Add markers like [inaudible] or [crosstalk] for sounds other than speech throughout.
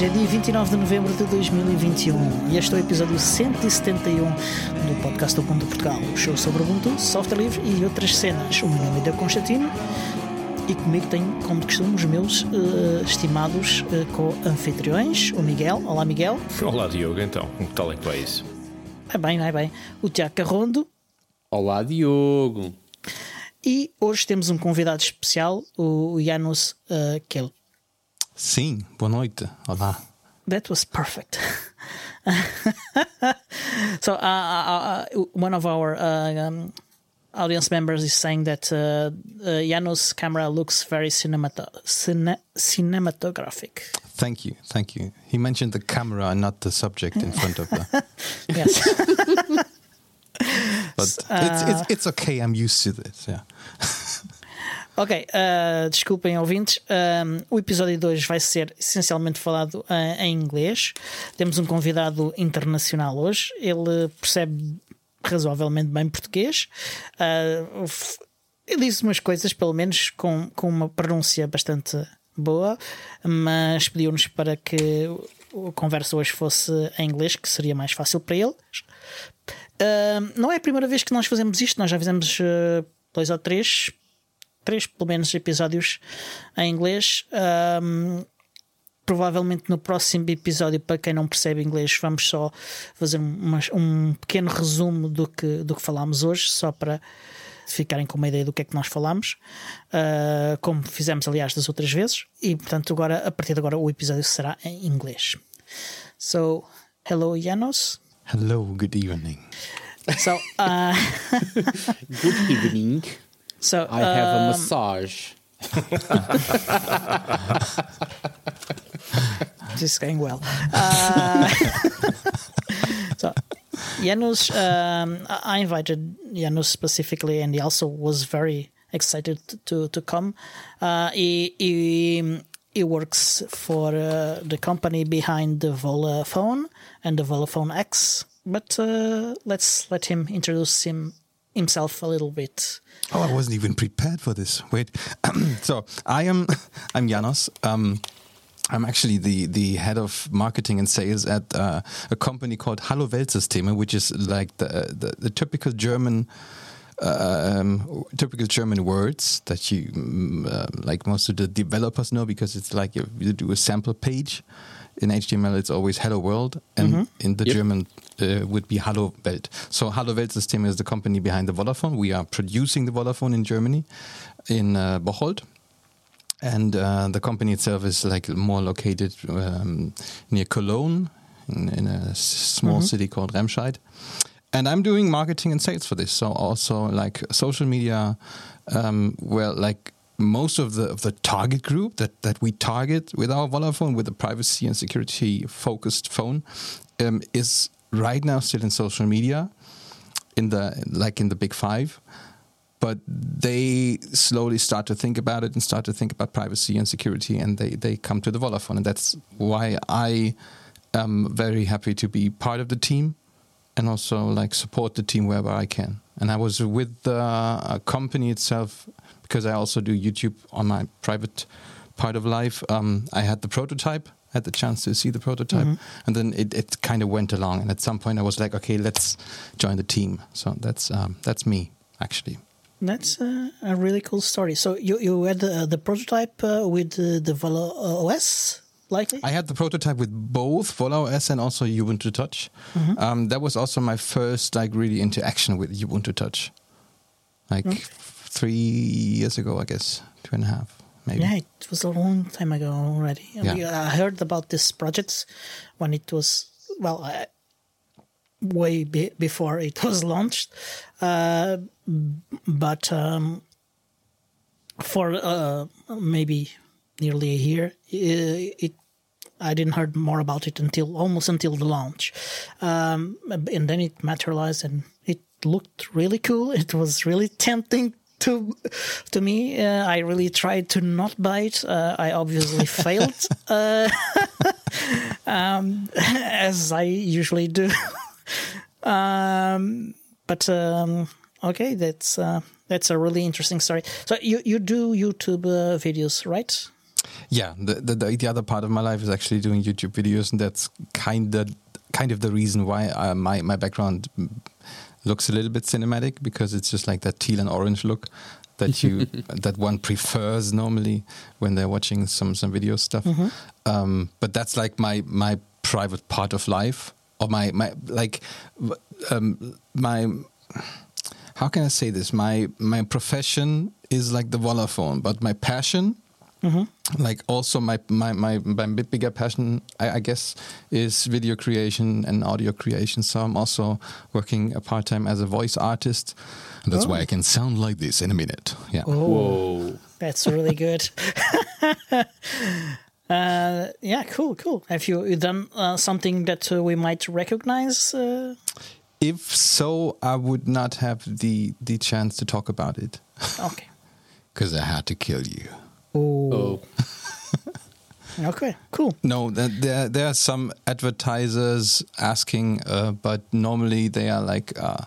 Hoje é dia 29 de novembro de 2021 e este é o episódio 171 do podcast do Ubuntu Portugal, o show sobre Ubuntu, software livre e outras cenas. O meu nome é Constantino e comigo tenho, como de costume, os meus uh, estimados uh, co-anfitriões, o Miguel. Olá, Miguel. Olá, Diogo, então, como tal é que vai isso? Vai bem, vai bem. O Tiago Carrondo. Olá, Diogo. E hoje temos um convidado especial, o Janos uh, Kel. Sim, boa noite. Olá. That was perfect. [laughs] so, uh, uh, uh, one of our um, audience members is saying that uh, Janos' camera looks very cinemat- cine- cinematographic. Thank you, thank you. He mentioned the camera and not the subject in front of her. [laughs] yes. [laughs] but it's, it's, it's okay, I'm used to this, yeah. Ok, uh, desculpem ouvintes, um, o episódio 2 vai ser essencialmente falado uh, em inglês. Temos um convidado internacional hoje, ele percebe razoavelmente bem português. Uh, ele diz umas coisas, pelo menos com, com uma pronúncia bastante boa, mas pediu-nos para que a conversa hoje fosse em inglês, que seria mais fácil para ele. não é a primeira vez que nós fazemos isto, nós já fizemos dois ou três três, pelo menos, episódios em inglês. Um, provavelmente no próximo episódio, para quem não percebe inglês, vamos só fazer uma, um pequeno resumo do que, do que falámos hoje, só para ficarem com uma ideia do que é que nós falámos, uh, como fizemos, aliás, das outras vezes. E, portanto, agora, a partir de agora, o episódio será em inglês. So, hello, Janos. Hello, good evening. So, uh... [laughs] good evening. So I have um, a massage. [laughs] this is going well. Uh, [laughs] so Janusz, um, I invited Janusz specifically, and he also was very excited to to come. Uh, he, he he works for uh, the company behind the Volla Phone and the Volla Phone X. But uh, let's let him introduce him himself a little bit. Oh, I wasn't even prepared for this. Wait, [clears throat] so I am [laughs] I'm Janos. Um, I'm actually the the head of marketing and sales at uh, a company called Hallo Weltsysteme, which is like the the, the typical German. Um, typical German words that you uh, like most of the developers know because it's like you, you do a sample page in HTML it's always hello world and mm-hmm. in the yep. German uh, would be Hallo Welt. So Hallo Welt System is the company behind the Volla Phone. We are producing the Volla Phone in Germany in uh, Bocholt. And uh, the company itself is like more located um, near Cologne in, in a small mm-hmm. city called Remscheid. And I'm doing marketing and sales for this. So also like social media, um, well, like most of the of the target group that that we target with our Volla Phone with a privacy and security focused phone um, is right now still in social media in the like in the big five but they slowly start to think about it and start to think about privacy and security and they they come to the Volla Phone and that's why I am very happy to be part of the team and also like support the team wherever I can and I was with the company itself because I also do YouTube on my private part of life. Um, I had the prototype, had the chance to see the prototype, mm-hmm. and then it, it kind of went along. And at some point, I was like, okay, let's join the team. So that's um, that's me actually. That's uh, a really cool story. So you you had uh, the prototype uh, with the Volla OS. Likely? I had the prototype with both Volla OS and also Ubuntu Touch. Mm-hmm. Um, that was also my first like really interaction with Ubuntu Touch. Like okay three years ago, I guess, two and a half, maybe. Yeah, it was a long time ago already. Yeah. I heard about this project when it was well, uh, way be- before it [laughs] was launched, uh, but um, for uh, maybe nearly a year, it I didn't heard more about it until almost until the launch, um, and then it materialized and it looked really cool. [laughs] It was really tempting to to me. Uh, I really tried to not bite. Uh, I obviously [laughs] failed, uh, [laughs] um, [laughs] as I usually do. um, but um, okay, that's uh, that's a really interesting story. So you you do YouTube uh, videos, right? yeah, the, the the the other part of my life is actually doing YouTube videos, and that's kind of kind of the reason why uh, my my background looks a little bit cinematic because it's just like that teal and orange look that you [laughs] that one prefers normally when they're watching some some video stuff. Um, but that's like my my private part of life or my my like um, my how can I say this? My my profession is like the Volla Phone, but my passion, like also my my my my bit bigger passion, I, I guess, is video creation and audio creation. So I'm also working a part time as a voice artist. And that's why I can sound like this in a minute. Yeah. Whoa. That's really good. [laughs] uh, yeah, cool, cool. Have you you done uh, something that uh, we might recognize? Uh, If so, I would not have the the chance to talk about it [laughs] okay. [laughs] because I had to kill you. Oh, Oh. [laughs] okay, cool. No, there there are some advertisers asking, uh, but normally they are like, uh,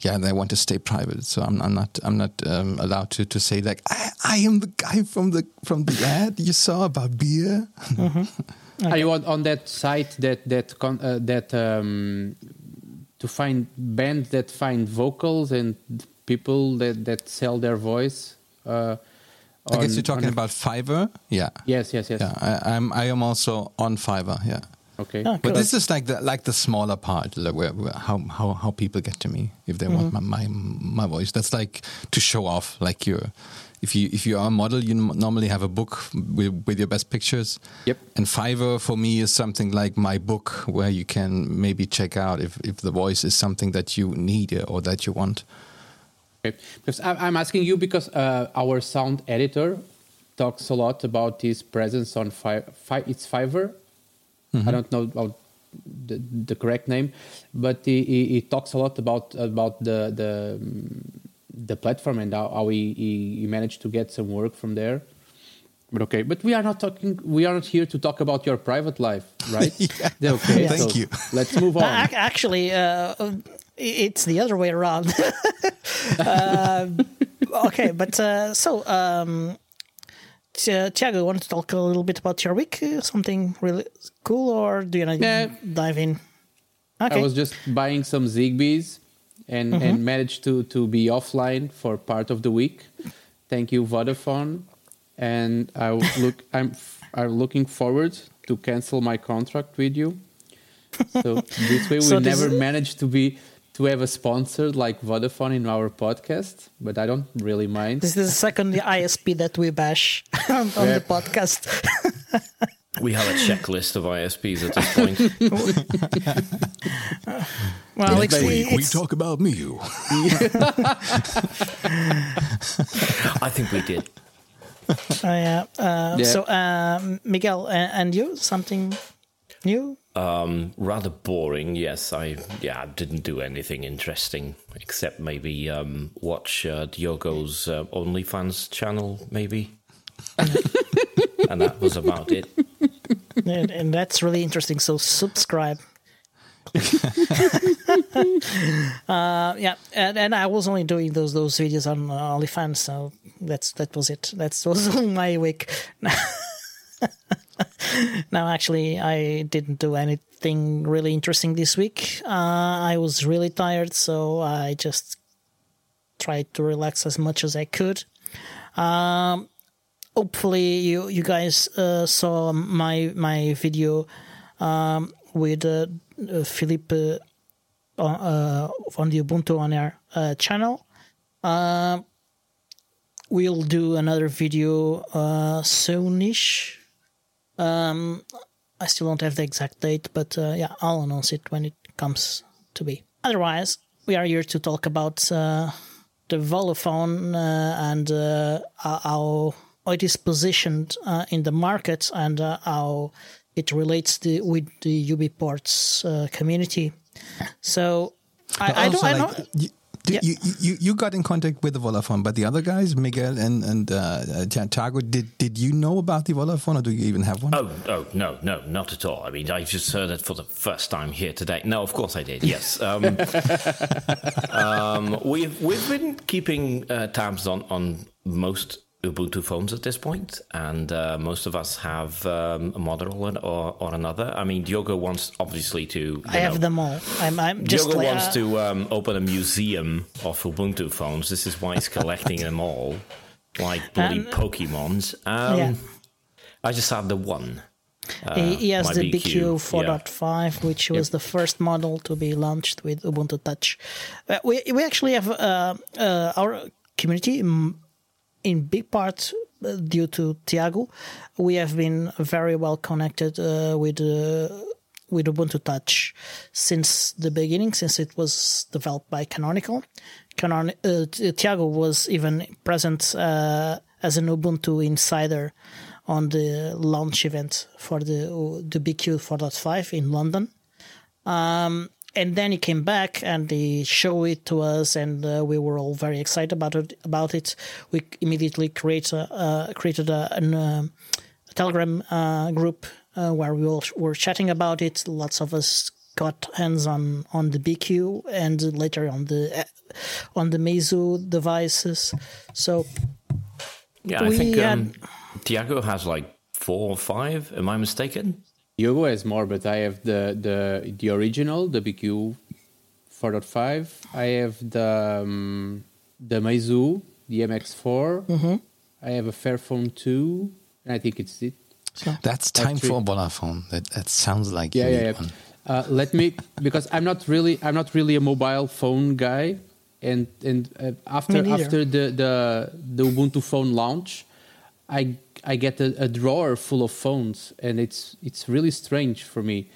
yeah, they want to stay private. So I'm, I'm not I'm not um, allowed to, to say like I, I am the guy from the from the ad you saw about beer. [laughs] Are you on, on that site that that con, uh, that um, to find bands that find vocals and people that that sell their voice? Uh, I guess you're talking about Fiverr. Yeah, Yes, yes, yes. yeah. I, I'm I am also on Fiverr. Yeah. Okay. Ah, But this is like the like the smaller part, like where, where how how how people get to me if they want my, my my voice. That's like to show off, like you're if you if you are a model, you n- normally have a book with, with your best pictures. Yep. And Fiverr for me is something like my book, where you can maybe check out if if the voice is something that you need or that you want. Okay. Because I'm asking you because uh, our sound editor talks a lot about his presence on Fi- Fi- it's Fiverr. I don't know about the, the correct name, but he, he, he talks a lot about about the the the platform and how, how he, he managed to get some work from there. But okay, but we are not talking. We are not here to talk about your private life, right? [laughs] Yeah. Okay. Thank so you. Let's move on. Uh, actually, uh, it's the other way around. [laughs] uh, okay, but uh, so um, Ti- Tiago, want to talk a little bit about your week? Uh, something really cool, or do you want to Yeah. dive in? Okay. I was just buying some Zigbees and, and managed to, to be offline for part of the week. Thank you, Vodafone. And I look [laughs] I'm I'm looking forward to cancel my contract with you. So this way we So never is- managed to be to have a sponsor like Vodafone in our podcast, but I don't really mind. This is the second ISP that we bash [laughs] on, on Yeah. the podcast. [laughs] We have a checklist of ISPs at this point. well, it's, we, we talk about me. You I think we did. Uh, yeah. Uh, Yeah. So, um, Miguel, uh, and you, something new? Um, rather boring. Yes, I yeah didn't do anything interesting except maybe um, watch uh, Diogo's uh, OnlyFans channel, maybe, [laughs] and that was about it. and, and that's really interesting. So subscribe. Uh, yeah, and, and I was only doing those those videos on uh, OnlyFans, so that's that was it. That was [laughs] my week. [laughs] now, actually, I didn't do anything really interesting this week. Uh, I was really tired, so I just tried to relax as much as I could. Um, hopefully you you guys uh, saw my my video um, with uh, uh, Philippe uh, uh, on the Ubuntu on Air uh, channel. We'll do another video uh, soonish. Um, I still don't have the exact date, but uh, yeah, I'll announce it when it comes to be. Otherwise, we are here to talk about uh, the Volla Phone uh, and uh, how it is positioned in the market and how it relates to, with the UBports uh, community. So I, I don't. Also, I don't you, do- Yeah. you, you, you got in contact with the Volla Phone, but the other guys, Miguel and and uh, uh, Tiago, did did you know about the Volla Phone, or do you even have one? Oh, oh, no, no, not at all. I mean, I just heard it for the first time here today. No, of course I did. Yes, [laughs] um, um, we've we've been keeping uh, tabs on on most Ubuntu phones at this point, and uh, most of us have um, a model or, or, another. I mean, Diogo wants obviously to. I have them all. I'm, I'm just Diogo like, wants uh, to um, open a museum of Ubuntu phones. This is why he's [laughs] collecting them all, like bloody Um, Pokemons. Um, yeah. I just have the one. He, he has the BQ, BQ, yeah. 4.5, which was the first model to be launched with Ubuntu Touch. Uh, we we actually have uh, uh, our community mm, in big part uh, due to Tiago. We have been very well connected uh, with. Uh, with Ubuntu Touch since the beginning, since it was developed by Canonical. Canon- uh, Tiago was even present uh, as an Ubuntu insider on the launch event for the the BQ 4.5 in London. Um, and then he came back and he showed it to us, and uh, we were all very excited about it. About it, we immediately create a, uh, created a, an, uh, a Telegram uh, group uh, where we all were chatting about it. Lots of us got hands on on the BQ and later on the on the Meizu devices. So Yeah, I think had- um, Tiago has like four or five. Am I mistaken? Diogo has more, but I have the the the original, the BQ 4.5. I have the um, the Meizu, the MX4. Mm-hmm. I have a Fairphone 2, and I think it's it. That's time for a Volla Phone. That that sounds like Yeah, you yeah, need yeah. one. Uh, let me because I'm not really I'm not really a mobile phone guy, and and uh, after after the, the the Ubuntu phone launch, I I get a, a drawer full of phones, and it's it's really strange for me.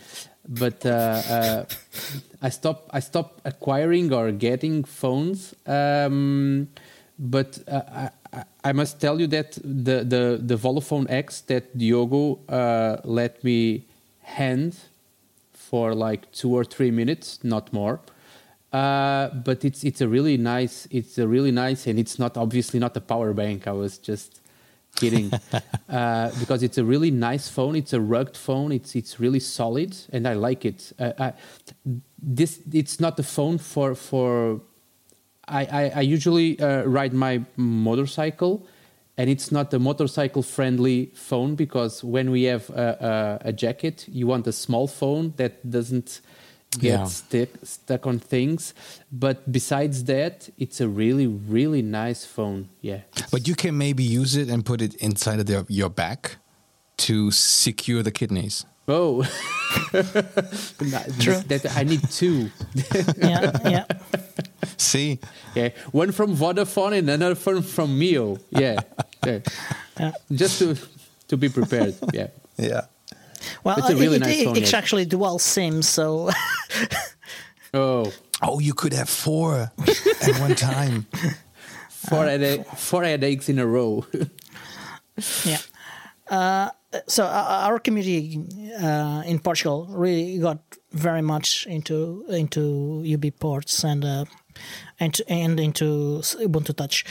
But uh, uh, I stop I stop acquiring or getting phones. Um, but uh, I, I- must tell you that the the the Volla Phone X that Diogo uh, let me hand for like two or three minutes, not more. Uh, but it's it's a really nice it's a really nice and it's not obviously not a power bank. I was just kidding [laughs] uh, because it's a really nice phone. It's a rugged phone. It's it's really solid and I like it. Uh, I, this it's not a phone for for I, I, I usually uh, ride my motorcycle, and it's not a motorcycle friendly phone because when we have a, a, a jacket, you want a small phone that doesn't get Yeah. stick, stuck on things. But besides that, it's a really, really nice phone. Yeah. But you can maybe use it and put it inside of the, your back to secure the kidneys. Oh, [laughs] True. that I need two. [laughs] yeah, yeah. See, Yeah, one from Vodafone and another from from Mio. Yeah, [laughs] yeah. Yeah. just to to be prepared. Yeah. yeah. Well, It's a really it, nice it- phone, it's yes. actually dual SIM, so [laughs] Oh, Oh, you could have four at one time. [laughs] four headache, four headaches in a row. [laughs] yeah. Uh, so uh, our community uh, in Portugal really got very much into into UBports and uh, and and into Ubuntu Touch.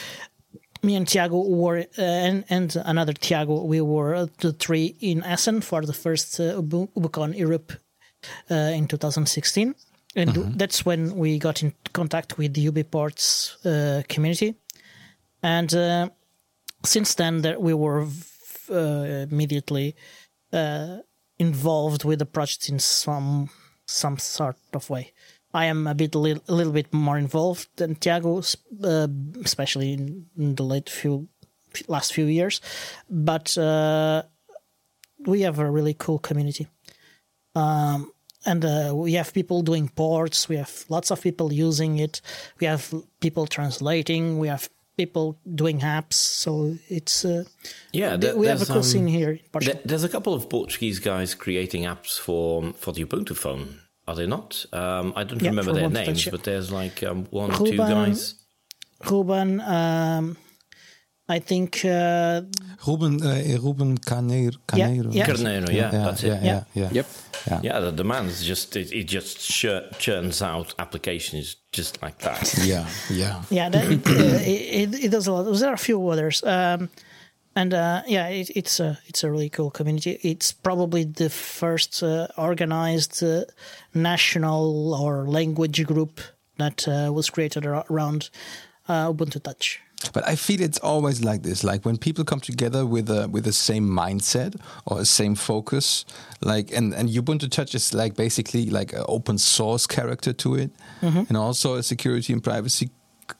Me and Tiago were uh, and and another Tiago. We were the three in Essen for the first uh, Ubucon Europe uh, in 2016, and that's when we got in contact with the UBports uh, community, and. Uh, since then that we were uh, immediately uh, involved with the project in some some sort of way. I am a bit li- a little bit more involved than Tiago, uh, especially in, in the late few last few years, but uh, we have a really cool community. Um, and uh, we have people doing ports. We have lots of people using it. We have people translating. We have people doing apps. So it's uh, Yeah, there- we have a cool um, scene here in Portugal. There- There's a couple of Portuguese guys creating apps for for the Ubuntu phone. Are they not? Um, I don't Yeah, remember their names, Touch, but there's like um, one or two guys. Ruben, um, I think uh, Ruben, uh, Ruben Caneiro. Caneiro. yeah. Carneiro, yeah, that's it. Yeah, yeah, yeah. Yep. Yeah. Yeah, the, the man is just it, it just chur- churns out applications just like that. Yeah, yeah. yeah, that, uh, [coughs] it, it, it does a lot. There are a few others, um, and uh, yeah, it, it's a it's a really cool community. It's probably the first uh, organized uh, national or language group that uh, was created around uh, Ubuntu Touch. But I feel it's always like this. Like when people come together with a with the same mindset or a same focus, like and and Ubuntu Touch is like basically like an open source character to it, and also a security and privacy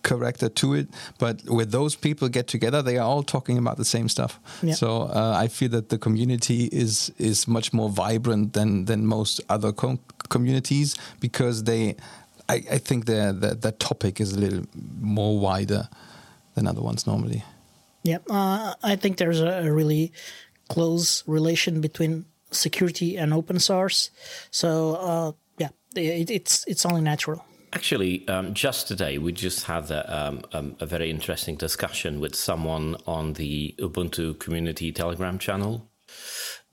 character to it. But with those people get together, they are all talking about the same stuff. Yeah. So uh, I feel that the community is is much more vibrant than than most other com- communities because they. I, I think the, the the topic is a little more wider than other ones normally. Yeah, uh, I think there's a, a really close relation between security and open source. So uh, yeah, it, it's it's only natural. Actually, um, just today we just had a, um, um, a very interesting discussion with someone on the Ubuntu community Telegram channel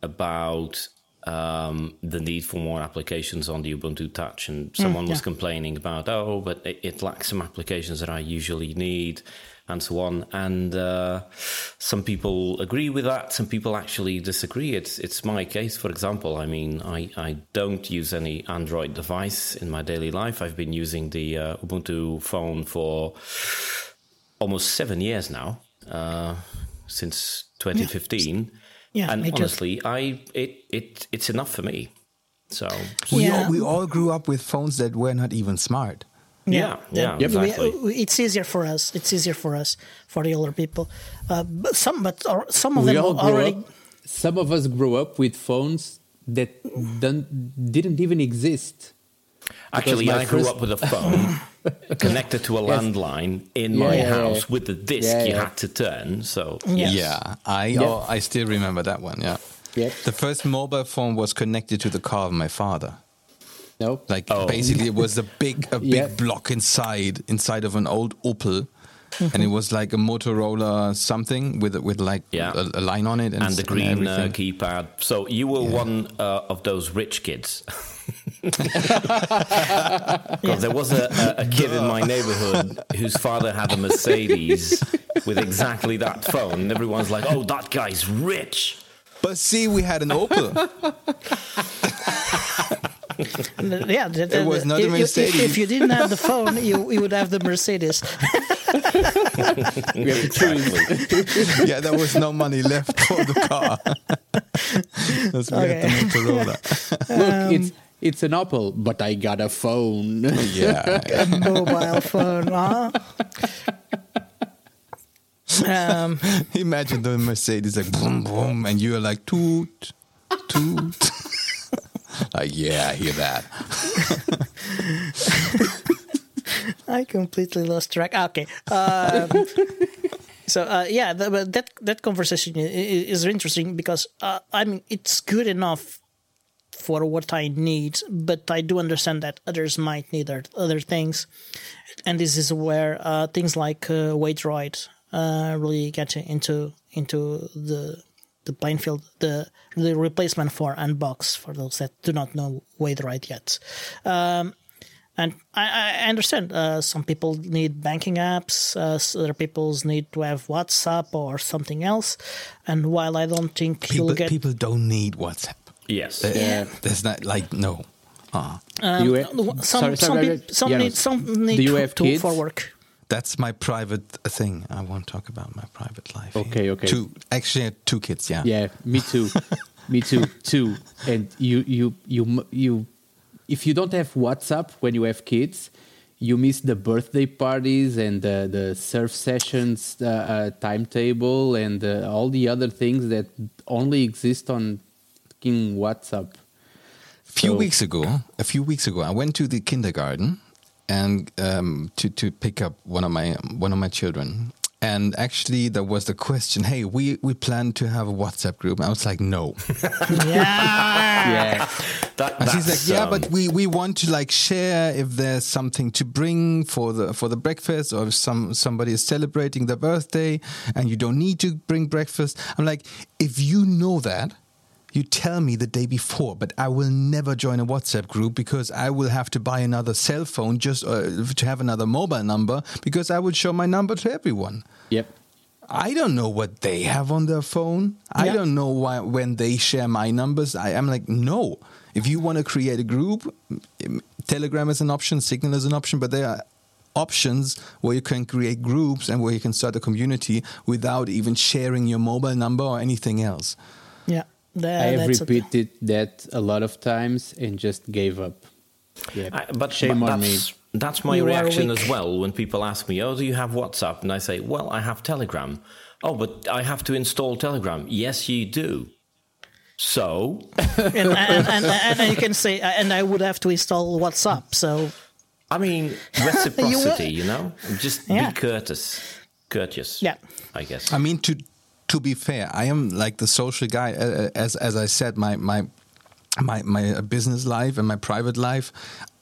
about um, the need for more applications on the Ubuntu Touch, and someone was yeah. complaining about, oh, but it, it lacks some applications that I usually need, and so on. And uh, some people agree with that. Some people actually disagree. It's it's my case, for example. I mean, I, I don't use any Android device in my daily life. I've been using the uh, Ubuntu phone for almost seven years now, uh, since 2015. Yeah, and me too. honestly, I it it it's enough for me. So We, Yeah. all, we all grew up with phones that were not even smart. yeah, yeah, We- exactly. we- it's easier for us. It's easier for us for the older people. Uh, but some, but or, some of we them all already. up. Some of us grew up with phones that don't, didn't even exist. Actually, I grew first- up with a phone [laughs] connected to a landline in my Yeah, yeah, house yeah. with the disc you had to turn. So Yes. Yeah, I oh, I still remember that one. Yeah. Yep. The first mobile phone was connected to the car of my father. No. Like Oh. basically, it was a big a big Yeah. block inside inside of an old Opel, and it was like a Motorola something with with like Yeah. a, a line on it and, and the s- green uh, keypad. So you were one uh, of those rich kids. [laughs] [laughs] Because there was a, a, a kid in my neighborhood whose father had a Mercedes with exactly that phone. And everyone's like, oh, that guy's rich. But see, we had an Opel. [laughs] Yeah, the, the, It was not a if, if- Mercedes. If, you didn't have the phone, you, you would have the Mercedes. we have to [laughs] yeah, there was no money left for the car. That's we had the Motorola. Look, it's it's an Opel, but I got a phone. yeah, a mobile phone, huh? Um, Imagine the Mercedes like boom boom, and you're like toot toot. [laughs] like yeah, I hear that. [laughs] I completely lost track. Ah, Okay. Um, so uh, yeah, the, but that that conversation i- i- is interesting because uh, I mean it's good enough for what I need, but I do understand that others might need other- things, and this is where uh, things like uh, Waydroid uh, really get into into the the playing field, the the replacement for Anbox for those that do not know Waydroid yet. Um, and I, I understand uh, some people need banking apps, uh, other people need to have WhatsApp or something else. And while I don't think People get people don't need WhatsApp. Yes. Yeah, there's not like no. Uh, um, You have- some sorry, some, sorry, peop- some Janos, need some need do you to, have to kids? for work. that's my private thing. I won't talk about my private life. here. Okay, okay. Two actually, two kids. Yeah. Yeah, me [laughs] too. me too. Too. And you, you, you, you. If you don't have WhatsApp when you have kids, you miss the birthday parties and the the surf sessions uh, uh, timetable and uh, all the other things that only exist on fucking WhatsApp. A few So- weeks ago, a few weeks ago, I went to the kindergarten and um, to to pick up one of my one of my children. And actually, there was the question, "Hey, we we plan to have a WhatsApp group." I was like, "No." [laughs] Yeah. Yeah. That, And she's like, "Yeah, um, but we, we want to like share if there's something to bring for the for the breakfast, or if some somebody is celebrating their birthday, and you don't need to bring breakfast." I'm like, "If you know that." You tell me the day before, but I will never join a WhatsApp group because I will have to buy another cell phone just uh, to have another mobile number because I would show my number to everyone. Yep. I don't know what they have on their phone. I don't know why when they share my numbers. I am like, no. If you want to create a group, mm, Telegram is an option, Signal is an option, but there are options where you can create groups and where you can start a community without even sharing your mobile number or anything else. Yeah. That, I have that's a- repeated that a lot of times and just gave up. Yeah, I, but shame but on me. that's, That's my You reaction as well when people ask me, "Oh, do you have WhatsApp?" And I say, "Well, I have Telegram." Oh, but I have to install Telegram. Yes, you do. So [laughs] and, and, and, and, you can say, uh, and I would have to install WhatsApp. So I mean, [laughs] reciprocity, you know? Just Yeah. be courteous. Courteous. Yeah. I guess. I mean, to to be fair, I am like the social guy. As as I said, my my my my business life and my private life.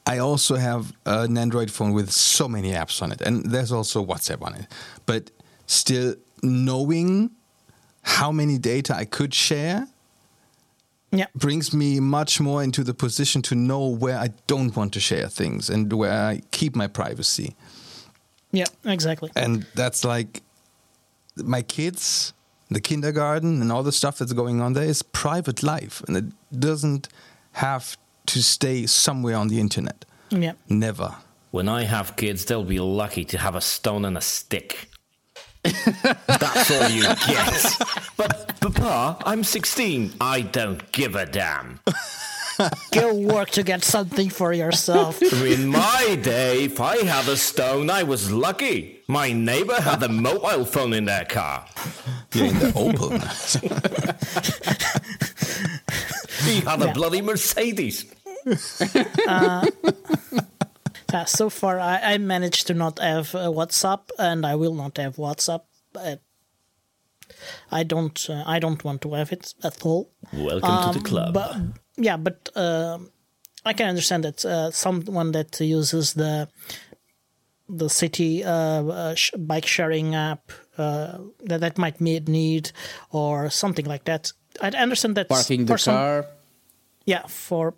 I also have an Android phone with so many apps on it, and there's also WhatsApp on it. But still, knowing how many data I could share yeah, brings me much more into the position to know where I don't want to share things and where I keep my privacy. yeah, exactly. and that's like my kids the kindergarten and all the stuff that's going on there is private life and it doesn't have to stay somewhere on the internet Yeah, never When I have kids, they'll be lucky to have a stone and a stick. [laughs] That's all you get. [laughs] But, Papa, I'm 16. I don't give a damn. [laughs] go work to get something for yourself. In my day, if I had a stone, I was lucky. My neighbor had a mobile phone in their car. yeah in the open He had a Yeah. bloody Mercedes. Uh, so far, I, I managed to not have uh, WhatsApp, and I will not have WhatsApp. But I don't. Uh, I don't want to have it at all. Welcome to the club. Um, But yeah, but um I can understand that uh, someone that uses the the city uh, uh, sh- bike sharing app uh, that that might need need or something like that. I understand that Parking the for some- car. yeah, for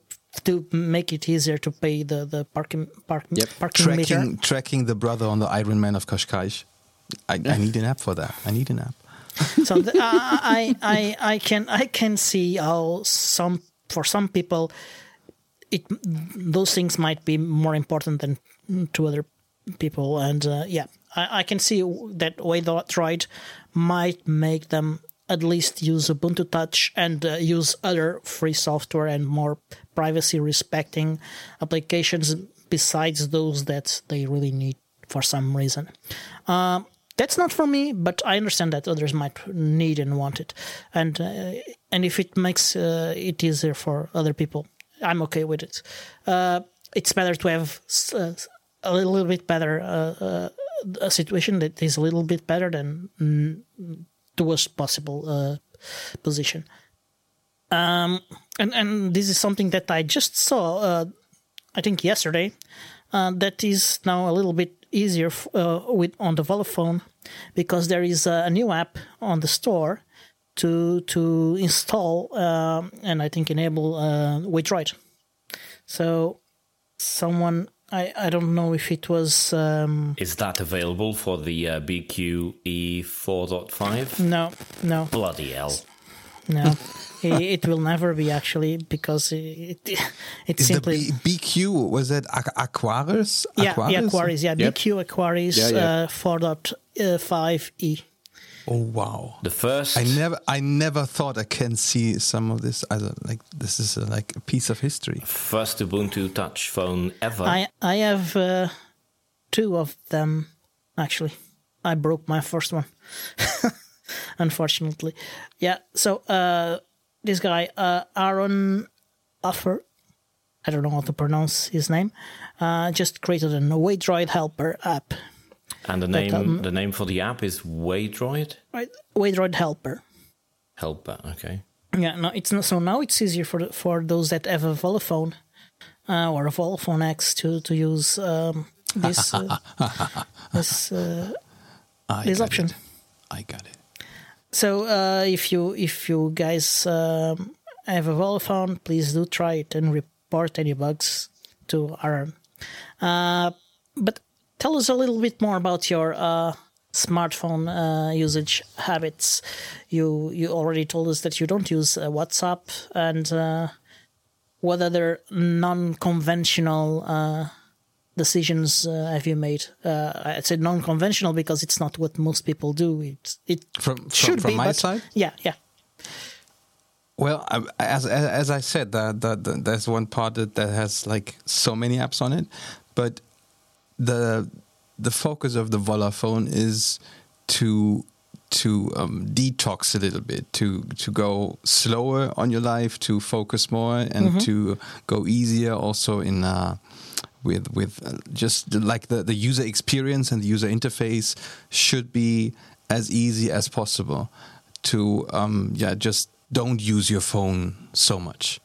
to make it easier to pay the the parking park, Yep. parking meter. tracking tracking the brother on the Iron Man of Kashkai's I, I need an app for that I need an app so th- I, I I can I can see how some for some people it those things might be more important than to other people and uh, yeah I, I can see that Droid might make them at least use Ubuntu Touch and uh, use other free software and more privacy respecting applications besides those that they really need for some reason. Um, that's not for me, but I understand that others might need and want it, and uh, and if it makes uh, it easier for other people, I'm okay with it. Uh, it's better to have uh, a little bit better uh, uh, a situation that is a little bit better than mm, the worst possible position. Um, and and this is something that I just saw, I think yesterday, that is now a little bit easier uh, with on the Volla Phone because there is a, new app on the store to to install um and I think enable uh, Waydroid. So someone I, I don't know if it was um, Is that available for the uh, BQE 4.5? no no Bloody hell. no it, it will never be actually because it it, it is simply B, BQ was that Aqu- Aquaris yeah yeah Aquaris yeah Yep. BQ Aquaris Yeah, yeah. uh, 4.5 e oh wow The first. I never, I never thought I can see some of this. As a, like this is a, like a piece of history. First Ubuntu Touch phone ever. I I have uh, two of them actually. I broke my first one, [laughs] unfortunately. Yeah. So uh, this guy uh, Aaron Hafer, I don't know how to pronounce his name, uh, just created a Waydroid helper app. and the name um, the name for the app is Waydroid Right, Waydroid helper. Helper. Okay. Yeah, no, it's not. So now it's easier for for those that have a Volla Phone uh, or a Volla Phone X to to use um, this uh, [laughs] this uh, I this option. it. I got it. So uh, if you if you guys um, have a Volla Phone, please do try it and report any bugs to Aaron. Uh, but tell us a little bit more about your uh, smartphone uh, usage habits. You you already told us that you don't use uh, WhatsApp and uh, what other non-conventional uh, decisions uh, have you made? Uh, I said non-conventional because it's not what most people do. It it From- from- should from be, my side? Yeah, yeah. Well, as as, as I said, that the, the, there's one part that, that has like so many apps on it, but the the focus of the Volla phone is to to um, detox a little bit, to to go slower on your life, to focus more, and to go easier also in. Uh, with with uh, just like the, the user experience and the user interface should be as easy as possible to um, yeah just don't use your phone so much.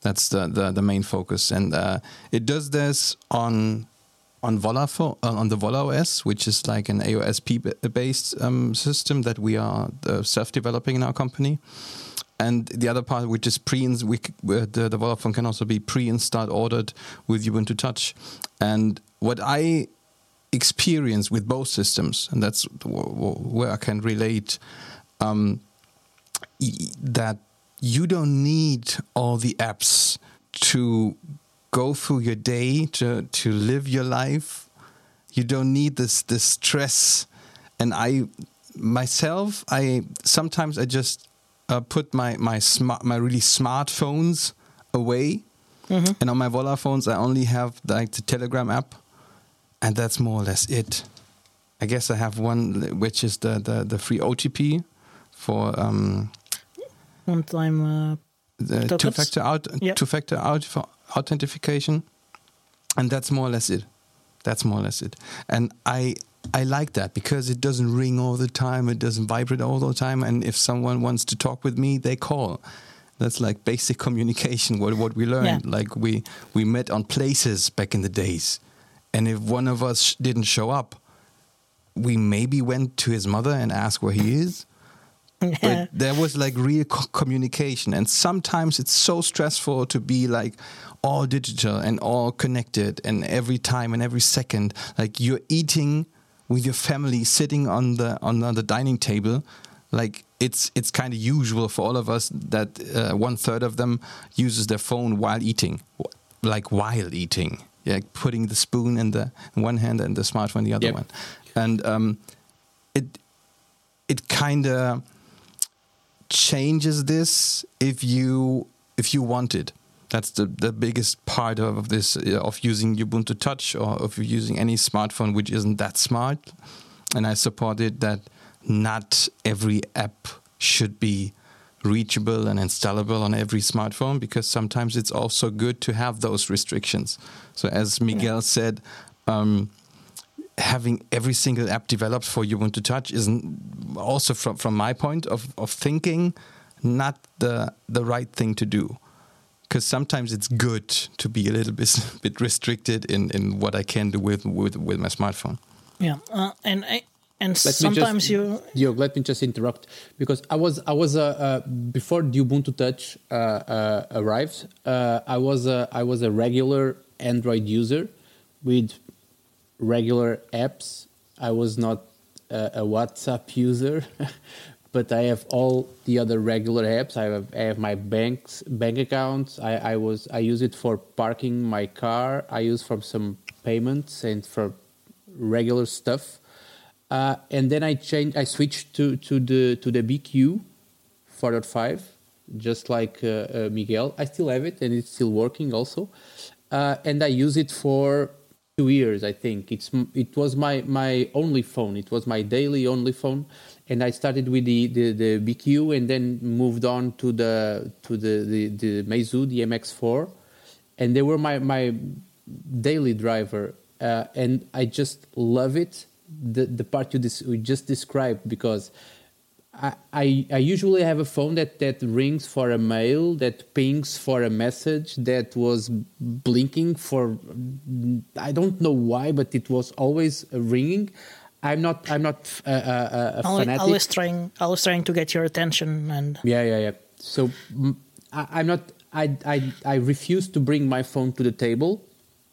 That's the the, the main focus. And uh, it does this on on Volla pho- uh, on the Volla OS which is like an AOSP based um, system that we are uh, self developing in our company and the other part, which is pre, we, the, Volla can also be pre-installed, ordered with Ubuntu Touch. And what I experience with both systems, and that's where I can relate, um, that you don't need all the apps to go through your day to to live your life. You don't need this this stress. And I myself, I sometimes I just uh, put my my smart my really smartphones away, and on my Volla phones I only have like the Telegram app, and that's more or less it. I guess I have one which is the the, the free OTP for um, One time. Uh, the two-factor out Yeah. two-factor out authentication, and that's more or less it. That's more or less it. And I I like that because it doesn't ring all the time, it doesn't vibrate all the time, and if someone wants to talk with me, they call. That's like basic [laughs] communication. What what we learned, Yeah. like we we met on places back in the days, and if one of us didn't show up, we maybe went to his mother and asked where he is [laughs] but there was like real co- communication and sometimes it's so stressful to be like all digital and all connected and every time and every second like you're eating with your family sitting on the on the dining table like it's it's kind of usual for all of us that uh, one third of them uses their phone while eating like while eating yeah putting the spoon in the in one hand and the smartphone in the other Yep. one and um it it kind of changes this if you if you want it. That's the, the biggest part of this uh, of using Ubuntu Touch or of using any smartphone which isn't that smart. And I supported that not every app should be reachable and installable on every smartphone because sometimes it's also good to have those restrictions. So as Miguel said, um, having every single app developed for Ubuntu Touch is also from from my point of of thinking not the the right thing to do because sometimes it's good to be a little bit [laughs] bit restricted in in what I can do with with with my smartphone. yeah, uh, and I, and Let sometimes just, you. Diogo, let me just interrupt because I was I was uh, uh, before the Ubuntu Touch uh, uh, arrived. Uh, I was a, I was a regular Android user with regular apps. I was not a, a WhatsApp [laughs] user, but I have all the other regular apps. I have, I have my banks bank accounts. I, I was I use it for parking my car. I use for some payments and for regular stuff. Uh, and then I changed. I switched to to the to the BQ 4.5, just like uh, uh, Miguel. I still have it, and it's still working also. Uh, and I use it for two years. I think it's it was my my only phone. It was my daily only phone, and I started with the the, the BQ, and then moved on to the to the the, the Meizu, the MX4, and they were my my daily driver, uh, and I just love it. The the part you, dis- you just described because I, I I usually have a phone that that rings for a mail, that pings for a message, that was blinking for I don't know why, but it was always ringing. I'm not I'm not uh, uh, uh, a Always, fanatic. always trying, always trying to get your attention, and Yeah, yeah, yeah. So I, I'm not. I, I I refuse to bring my phone to the table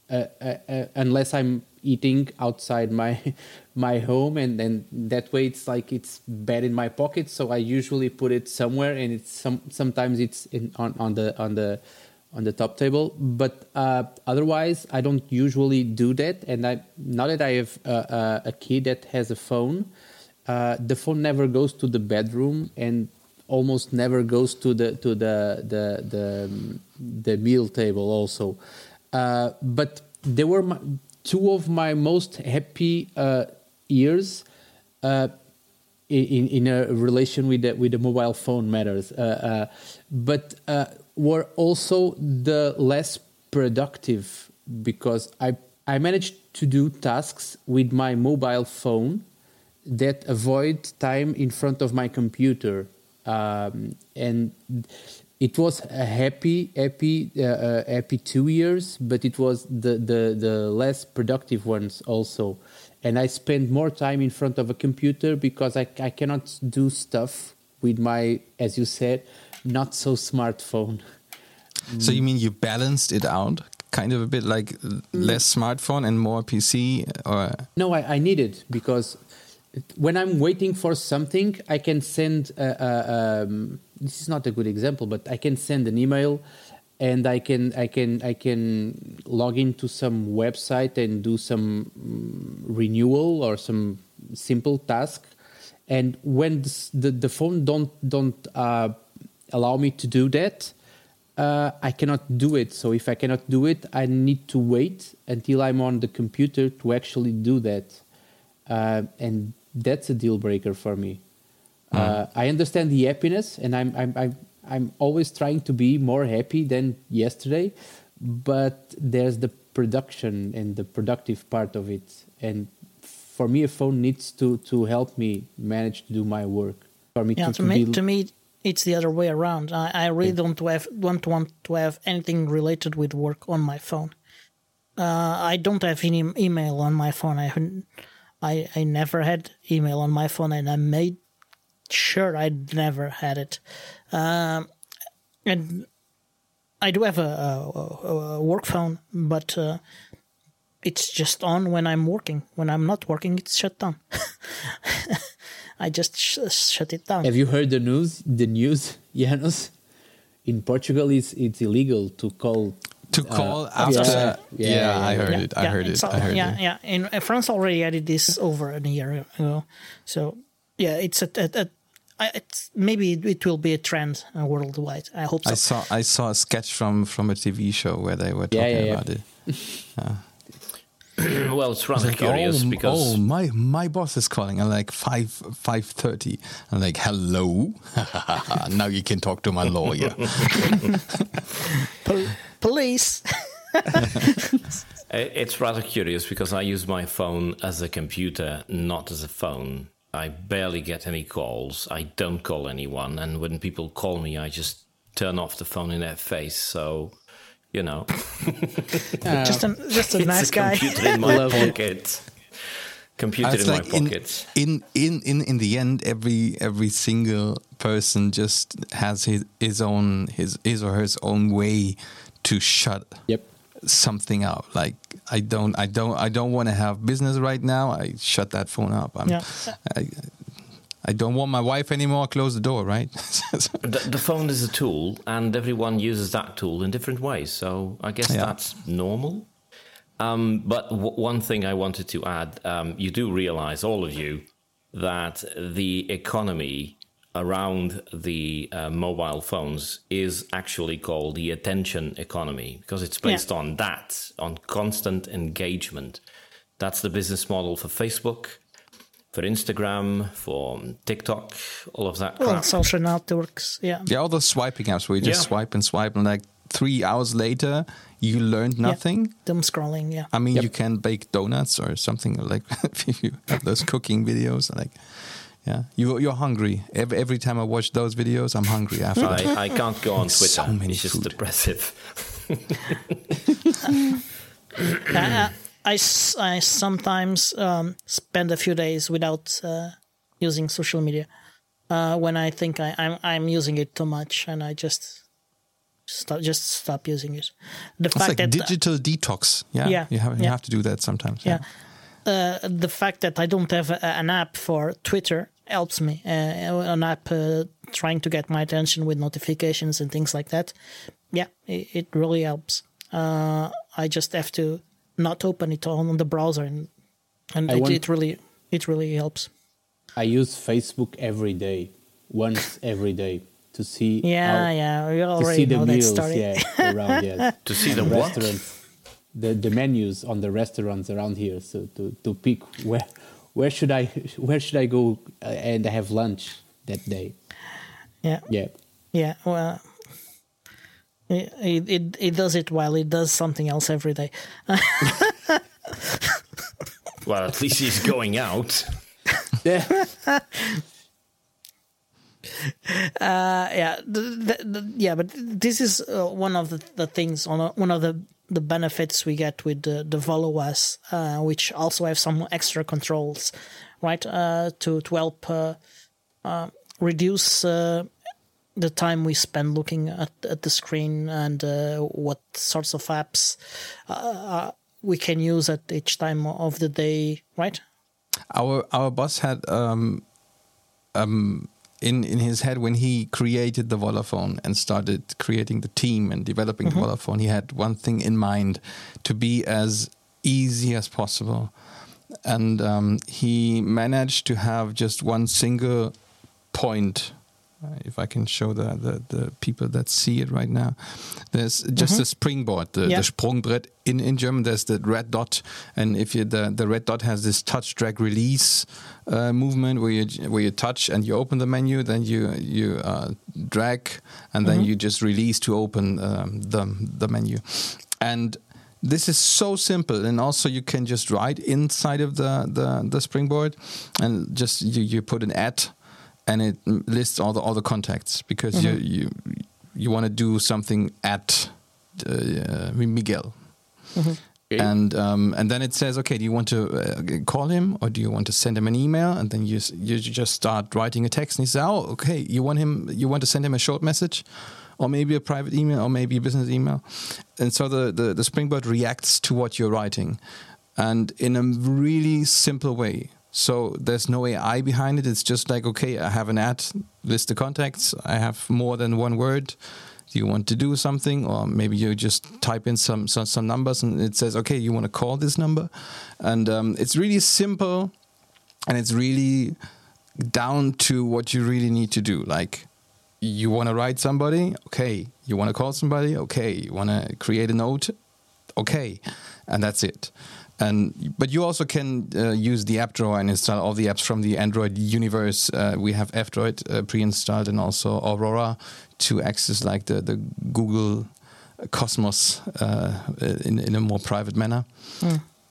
uh, uh, uh, unless I'm eating outside my [laughs] my home, and then that way it's like it's bad in my pocket. So I usually put it somewhere, and it's some sometimes it's in, on on the on the on the top table. But uh, otherwise, I don't usually do that. And I now that I have uh, uh, a kid that has a phone, uh, the phone never goes to the bedroom and almost never goes to the to the the the, the meal table also. Uh, but they were my, two of my most happy uh, years in in a relation with the with the mobile phone matters. But were also the less productive because I I managed to do tasks with my mobile phone that avoid time in front of my computer, um, and it was a happy happy uh, uh, happy two years, but it was the the the less productive ones also. And I spend more time in front of a computer because I, I cannot do stuff with my, as you said, not so smartphone. So you mean you balanced it out, kind of a bit like less smartphone and more PC, or no? I, I need it because when I'm waiting for something, I can send. A, a, um, this is not a good example, but I can send an email and I can I can I can log into some website and do some mm, renewal or some simple task. And when the the phone don't don't uh, allow me to do that, uh, I cannot do it. So if I cannot do it, I need to wait until I'm on the computer to actually do that, uh, and that's a deal breaker for me. Mm. I understand the happiness, and I'm I'm, I'm I'm always trying to be more happy than yesterday, but there's the production and the productive part of it. And for me, a phone needs to to help me manage to do my work. For me, yeah, to, to, me, be... to me, it's the other way around. I, I really yeah. don't have don't want to have anything related with work on my phone. Uh, I don't have any email on my phone. I, I I never had email on my phone, and I made sure I never had it. Um, and I do have a, a, a work phone, but uh, it's just on when I'm working. When I'm not working, it's shut down. [laughs] I just sh- shut it down. Have you heard the news? The news, Janos? In Portugal, it's it's illegal to call to uh, call uh, after. Yeah, yeah, yeah, I heard it. I heard it. I heard yeah, it. yeah. Yeah. In France already added this over a year ago. So yeah, it's a, a, a I, maybe it will be a trend uh, worldwide. I hope so. I saw I saw a sketch from from a TV show where they were talking yeah, yeah, about it. Uh, [laughs] [clears throat] well, it's rather like, curious oh, because oh, my my boss is calling at like five five thirty. I'm like, hello. [laughs] now you can talk to my lawyer. [laughs] police. [laughs] it's rather curious because I use my phone as a computer, not as a phone. I barely get any calls. I don't call anyone, and when people call me, I just turn off the phone in their face. So, you know, uh, [laughs] just a just a nice a guy. Computer in my [laughs] pocket. Computer in like my pocket. In, in in in the end, every every single person just has his his own his his or her own way to shut yep something out. Like I don't, I don't, I don't want to have business right now. I shut that phone up. I'm, yeah. I, I don't want my wife anymore. Close the door, right? [laughs] the, the, phone is a tool, and everyone uses that tool in different ways. So I guess yeah. that's normal. Um, but w- one thing I wanted to add: um, you do realize, all of you, that the economy around the uh, mobile phones is actually called the attention economy because it's based yeah. on that, on constant engagement. That's the business model for Facebook, for Instagram, for TikTok, all of that. Well, social networks, yeah. Yeah, all those swiping apps where you just yeah. swipe and swipe, and like three hours later, you learned nothing. Yeah. Doom scrolling, yeah. I mean, yep. you can bake donuts or something [laughs] like if you have those cooking videos, like yeah, you you're hungry. Every, every time I watch those videos, I'm hungry after. I, I can't go on Twitter. So many it's just depressive. I, [laughs] uh, uh, I, I sometimes um, spend a few days without uh, using social media uh, when I think I, am I'm, I'm using it too much, and I just stop just stop using it. The it's fact like that digital detox. Yeah, yeah, you have you yeah. have to do that sometimes. yeah. yeah. Uh, the fact that I don't have a, an app for Twitter helps me. Uh, an app uh, trying to get my attention with notifications and things like that, yeah, it, it really helps. Uh, I just have to not open it on the browser, and and it, want- it really it really helps. I use Facebook every day, once every day, to see Yeah, how, yeah, we to already see the know that story. yeah, around yes. [laughs] To see the the what? restaurants, the the menus on the restaurants around here. So to to pick where where should I where should I go uh, and have lunch that day? yeah. Yeah, Yeah, well, it, it it it does it while it does something else every day. [laughs] Well, at least he's going out. yeah. [laughs] Uh, yeah, the, the, the, yeah, but this is uh, one of the, the things on uh, one of the the benefits we get with the the Volla OS, uh, which also have some extra controls, right? Uh, to to help uh, uh, reduce uh, the time we spend looking at, at the screen and uh, what sorts of apps uh, uh, we can use at each time of the day, right? Our our boss had um, um, in in his head when he created the Volla Phone and started creating the team and developing the Volla Phone. He had one thing in mind: to be as easy as possible, and um, he managed to have just one single point. Uh, if I can show the, the, the people that see it right now, there's just a springboard, the, Yeah. the Sprungbrett in, in German. There's the red dot, and if you the the red dot has this touch drag release uh, movement where you where you touch and you open the menu, then you you uh, drag and then you just release to open um, the the menu, and this is so simple. And also you can just write inside of the the, the springboard and just you, you put an at and it lists all the all the contacts because you you you want to do something at uh, Miguel. And um, and then it says, okay, do you want to uh, call him or do you want to send him an email? And then you you just start writing a text, and he says, oh, okay, you want him, you want to send him a short message, or maybe a private email, or maybe a business email, and so the the, the Springboard reacts to what you're writing, and in a really simple way. So there's no AI behind it. It's just like, okay, I have an ad, list the contacts. I have more than one word. Do you want to do something? Or maybe you just type in some some, some numbers and it says okay you want to call this number. And um, it's really simple and it's really down to what you really need to do. Like you want to write somebody? Okay. You want to call somebody? Okay. You want to create a note? Okay. And that's it and but you also can uh, use the app drawer and install all the apps from the android universe. Uh, we have f-droid uh, pre-installed and also aurora to access like the, the google cosmos uh, in, in a more private manner.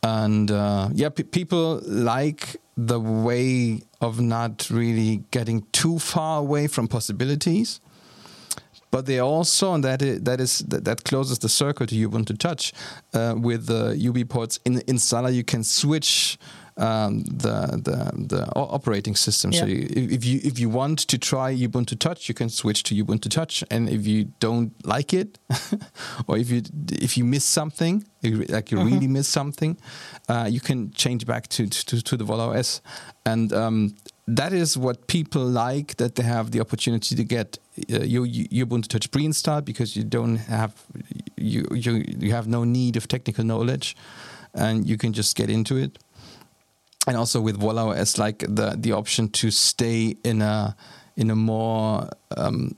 And uh, yeah pe people like the way of not really getting too far away from possibilities but they also, and that is, that is that, closes the circle to Ubuntu Touch. Uh, with the UBports. In installer, you can switch um, the, the the operating system. So you, if you if you want to try Ubuntu Touch, you can switch to Ubuntu Touch, and if you don't like it, [laughs] or if you if you miss something, if you- like you really miss something, uh, you can change back to to, to the Volla OS, and um, that is what people like that they have the opportunity to get uh, your, your Ubuntu Touch pre-installed because you don't have you, you you have no need of technical knowledge and you can just get into it and also with Volla OS like the the option to stay in a in a more um,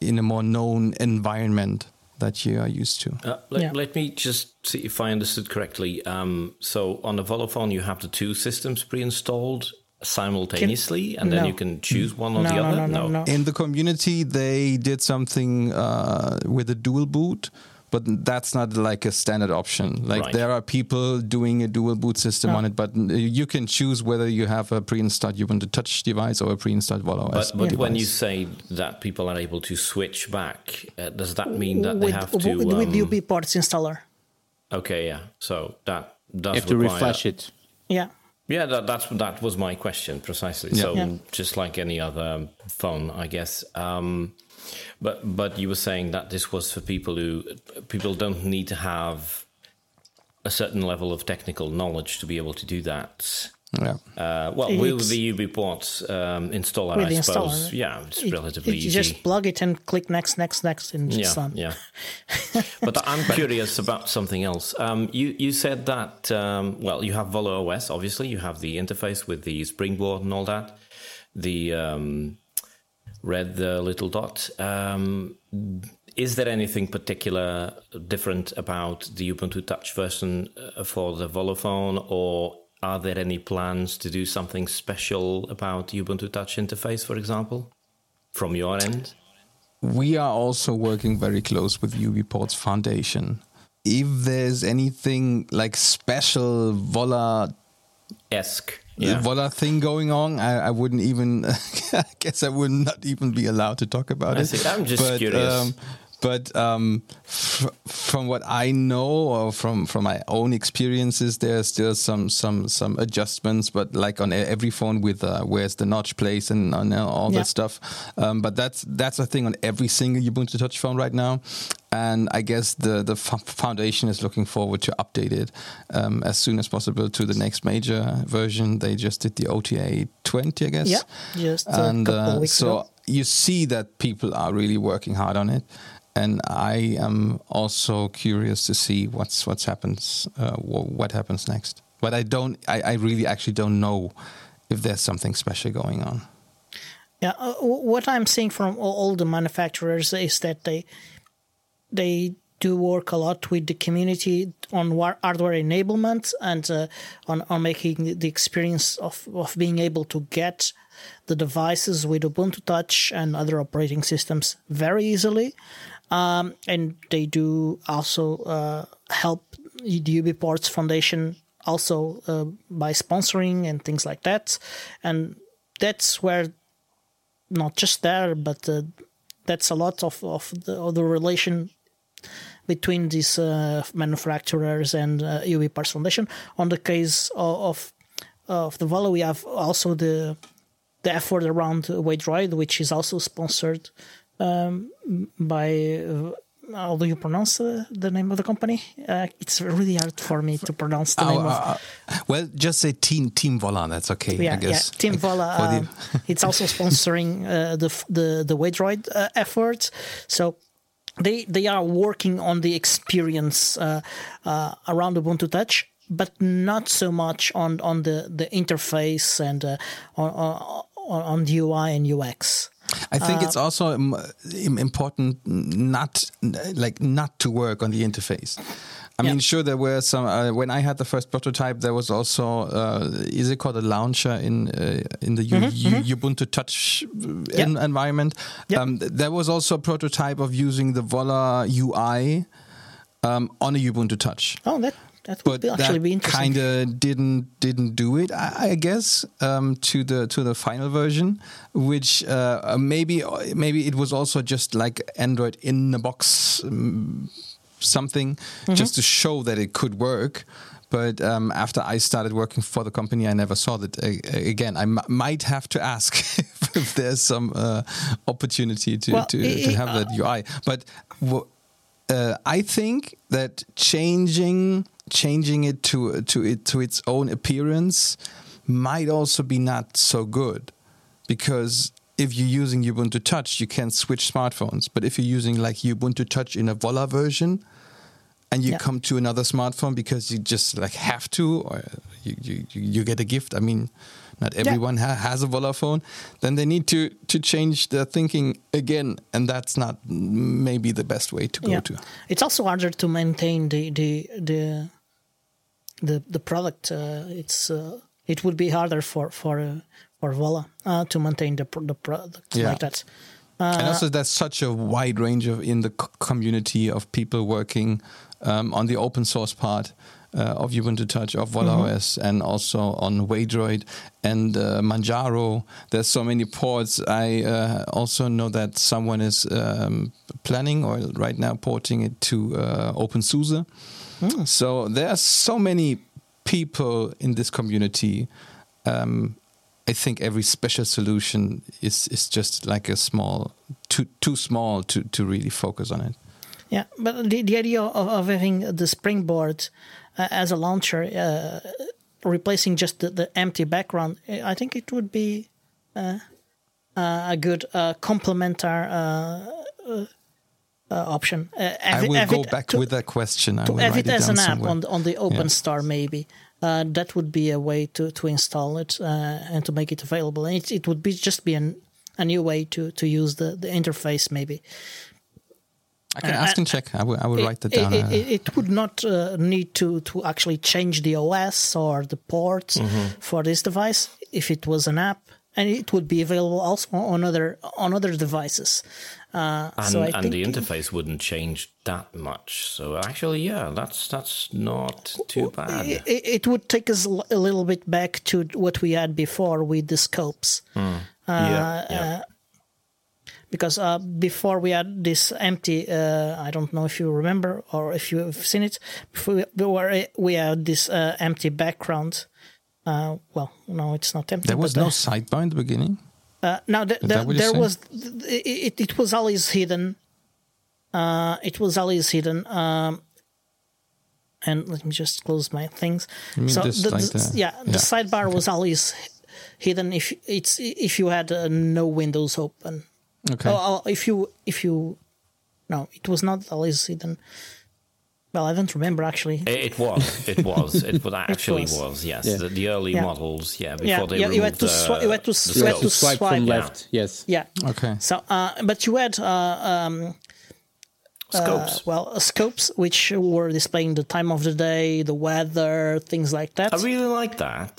in a more known environment that you are used to Uh, let, Yeah. let me just see if I understood correctly. Um, so on the Volla Phone, you have the two systems pre-installed simultaneously, and then No. you can choose one or No, the other. no, no, no. in the community they did something uh, with a dual boot but that's not like a standard option like Right. there are people doing a dual boot system No. on it but you can choose whether you have a pre-installed ubuntu touch device or a pre-installed Volla OS But, but when you say that people are able to switch back, uh, does that mean that they with, have to? with, with um, UB ports installer. Okay, yeah. So that does You have to refresh it. Yeah. Yeah, that, that's that was my question precisely. Yeah. So Yeah. just like any other phone, I guess. Um, but but you were saying that this was for people who people don't need to have a certain level of technical knowledge to be able to do that. Yeah. Uh, well, It's- with the UbiPort um, installer, With I the suppose, installer. yeah, it's It- relatively it- you easy. just plug it and click next, next, next, and it's yeah, done. yeah. [laughs] but I'm curious about something else. Um, you you said that um, well, you have Volla OS. Obviously, you have the interface with the Springboard and all that. The um, red uh, little dot. Um, is there anything particular different about the Ubuntu Touch version uh, for the Volla phone, or are there any plans to do something special about Ubuntu Touch interface, for example, from your end? We are also working very close with UBports Foundation. If there's anything like special Vola Esque. Yeah. Volla thing going on, I, I wouldn't even. [laughs] I guess I would not even be allowed to talk about I it. see. I'm just but, curious. Um, but um, from what I know, or from from my own experiences, there's still some some some adjustments. But like on every phone with uh, where's the notch place and on uh, all Yeah. that stuff. Um, but that's that's a thing on every single Ubuntu Touch phone right now. And I guess the the f- foundation is looking forward to update it um, as soon as possible to the next major version. They just did the OTA 20, I guess. Yeah, just a and couple uh, so ago. you see that people are really working hard on it. And I am also curious to see what's what's happens, uh, wh- what happens next. But I don't, I, I really actually don't know if there's something special going on. Yeah, uh, what I'm seeing from all, all the manufacturers is that they they do work a lot with the community on war- hardware enablement and uh, on on making the experience of of being able to get the devices with Ubuntu Touch and other operating systems very easily. Um, and they do also uh, help the UBports Foundation also uh, by sponsoring and things like that. And that's where not just there, but uh, that's a lot of, of, the, of the relation between these uh, manufacturers and uh, UBports Foundation. On the case of of, of the Volla, we have also the the effort around Waydroid, which is also sponsored um, by. Uh, how do you pronounce uh, the name of the company? Uh, it's really hard for me to pronounce the Oh, name of. uh, uh, well, just say Team Team Volla. That's okay. yeah, I guess. yeah. Team [laughs] Volla. um, it's also [laughs] sponsoring uh, the the the Waydroid uh, efforts. So they they are working on the experience uh, uh, around Ubuntu Touch, but not so much on on the the interface and uh, on, on on the UI and UX. I think Uh, it's also um, im- important not like not to work on the interface. I mean, sure, there were some. Uh, when I had the first prototype, there was also uh, is it called a launcher in uh, in the U- U- Ubuntu Touch uh, en- environment. Yeah. Um, there was also a prototype of using the Volla UI um, on a Ubuntu Touch Oh, that that would but be actually that be interesting. kind of didn't didn't do it I, I guess um, to the to the final version which uh, maybe maybe it was also just like android in the box um, something Mm-hmm. just to show that it could work but um, after I started working for the company, I never saw that uh, again. I m- might have to ask [laughs] if there's some uh, opportunity to, Well, to, i- to have that UI. But w- uh, I think that changing changing it to to it to its own appearance might also be not so good because if you're using Ubuntu Touch, you can switch smartphones. But if you're using like Ubuntu Touch in a Volla version, and you Yeah. come to another smartphone because you just like have to, or you you, you get a gift. I mean, not everyone ha- has a Volla phone. Then they need to to change their thinking again, and that's not maybe the best way to go yeah. to. It's also harder to maintain the the the the, the product. Uh, it's uh, it would be harder for for uh, for Volla uh, to maintain the the product Yeah. like that. and also, there's such a wide range of in the c- community of people working um, on the open source part uh, of Ubuntu Touch, of Volla Mm-hmm. OS, and also on Waydroid and uh, Manjaro. There's so many ports. I uh, also know that someone is um, planning or right now porting it to uh, OpenSUSE. Hmm. So there are so many people in this community. Um, I think every special solution is is just like a small, too too small to to really focus on it. Yeah, but the, the idea of, of having the springboard uh, as a launcher uh, replacing just the, the empty background, I think it would be uh, uh, a good uh, complementary uh, uh, option. Uh, I will go back to, with that question. I to have it as an app somewhere. on the, on the OpenStore, maybe. Uh, that would be a way to, to install it uh, and to make it available. And it, it would be just be an, a new way to, to use the, the interface, maybe. I can ask and check. I will. I will write that It, down. it, uh, it, it would not uh, need to, to actually change the OS or the ports Mm-hmm. for this device if it was an app, and it would be available also on other on other devices. Uh, And, so I and the interface wouldn't change that much. So actually, yeah, that's that's not too bad. it, it would take us a little bit back to what we had before with the scopes. yeah, yeah. because uh, before we had this empty uh, i don't know if you remember or if you've seen it before we, we had this uh, empty background uh, well no it's not empty there was but, no sidebar in the beginning. Uh, no th- that th- what you're there saying? was it, it was always hidden uh, it was always hidden um, and let me just close my things so the, like the- the- yeah, the yeah. sidebar was always hidden if it's if you had uh, no windows open Okay. Oh, oh, if you if you no, it was not always hidden. Well, I don't remember actually. It, it was. It was. It was [laughs] actually was. was. Yes, Yeah. the, the early Yeah. models. Yeah, before Yeah, they yeah, you had removed to the, swi- you had to the you had to to scopes. swipe from swipe, yeah. left. Yes. Yeah. Okay. So, uh, but you had uh, um, scopes. well uh, scopes which were displaying the time of the day, the weather, things like that. I really like that.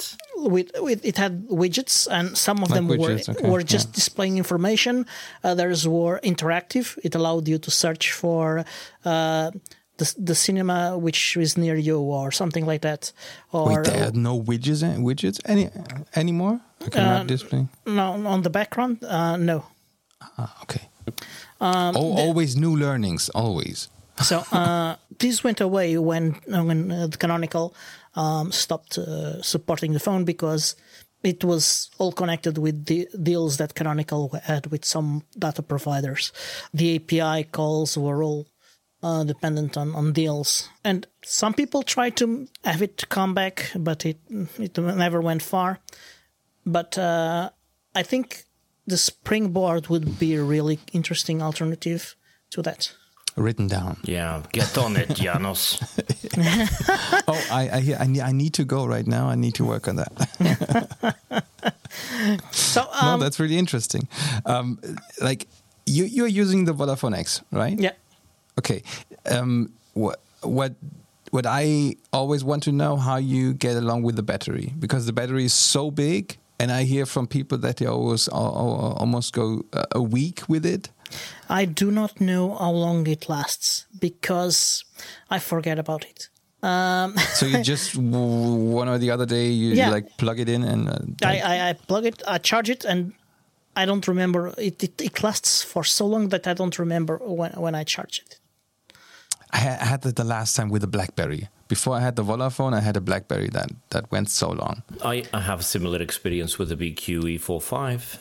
with, with it had widgets and some of Like them widgets, were okay, were just yeah. displaying information others were interactive it allowed you to search for uh, the, the cinema which is near you or something like that or Wait, there are no widgets eh, widgets any anymore. I cannot display. no on the background uh, no Ah, okay. Um, oh, always new learnings. Always. so uh, this went away when when uh, the canonical um, stopped uh, supporting the phone because it was all connected with the deals that canonical had with some data providers the api calls were all uh, dependent on, on deals and some people tried to have it come back but it it never went far but uh, i think the springboard would be a really interesting alternative to that Written down. Yeah, get on it, [laughs] Janos. [laughs] Oh, I I, hear, I, need, I need to go right now. I need to work on that. [laughs] so no, um, that's really interesting. Um, like you you're using the Volla Phone X, right? yeah Okay. Um, what what what I always want to know how you get along with the battery because the battery is so big, and I hear from people that they always al- al- almost go a- a week with it. I do not know how long it lasts because I forget about it. Um, [laughs] So you just w- one or the other day you, you Yeah. like plug it in and uh, I, I, I plug it, I charge it, and I don't remember. It, it, it lasts for so long that I don't remember when, when I charge it. I had that the last time with the BlackBerry. Before I had the Volla Phone, I had a BlackBerry that that went so long. I, I have a similar experience with the BQ E45.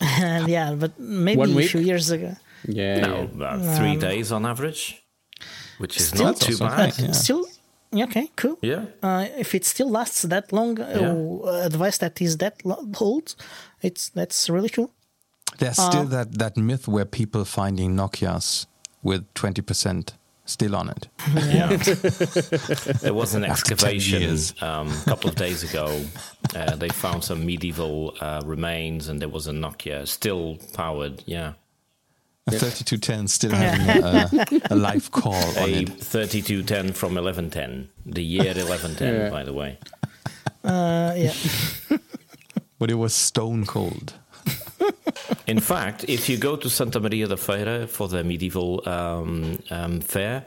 And yeah, but maybe One a week? few years ago. Yeah. No, about three days on average, which is Still- not too bad. fine. Yeah. Still, okay, cool. Yeah. Uh, if it still lasts that long, uh, a device that is that old, it's that's really cool. There's still that, that myth where people finding Nokia's with 20% still on it. Yeah. [laughs] there was an excavation years. um, a couple of days ago. Uh, they found some medieval uh, remains, and there was a Nokia still powered. Yeah, A 3210 still having a, a live call [laughs] on a it. 3210 from 1110, the year [laughs] 1110, Yeah. by the way. Uh, yeah. But it was stone cold. In fact, if you go to Santa Maria da Feira for the medieval um, um, fair,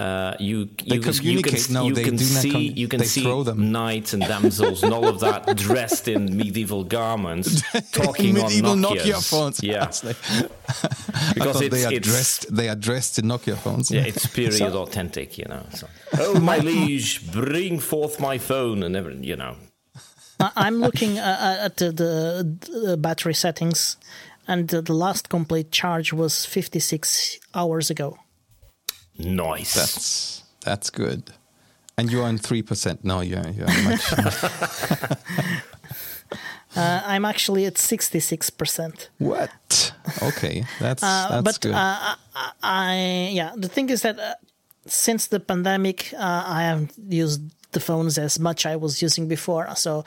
uh, you you, can- you can. No, you they can see you can see throw them. knights and damsels and all of that [laughs] dressed in medieval garments talking Medieval on Nokia phones. Yeah, [laughs] It's like- [laughs] I because it's, they are dressed. They are dressed in Nokia phones. yeah, it's period authentic, you know. So, oh my liege, bring forth my phone and everything, you know. I- I'm looking uh, at the, the, the battery settings, and the, the last complete charge was 56 hours ago. Nice. That's that's good. And you're on three percent. No, you're you're much. [laughs] Uh, I'm actually at 66%. what? Okay, that's Uh, that's but good. uh, I, I, yeah, the thing is that uh, since the pandemic, uh, I haven't used the phones as much I was using before. So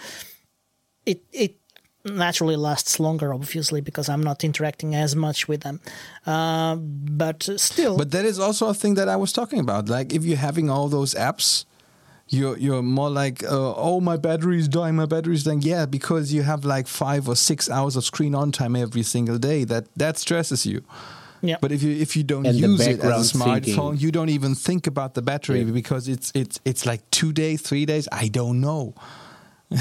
it it naturally lasts longer, obviously, because I'm not interacting as much with them. Uh, but still, But that is also a thing that I was talking about. Like if you're having all those apps, you're you're more like, uh, oh, my battery is dying, my battery is dying. Yeah, because you have like five or six hours of screen on time every single day. That that stresses you. Yeah. But if you if you don't And use it as a smartphone, thinking. you don't even think about the battery Yeah. because it's it's it's like two days, three days. I don't know. [laughs]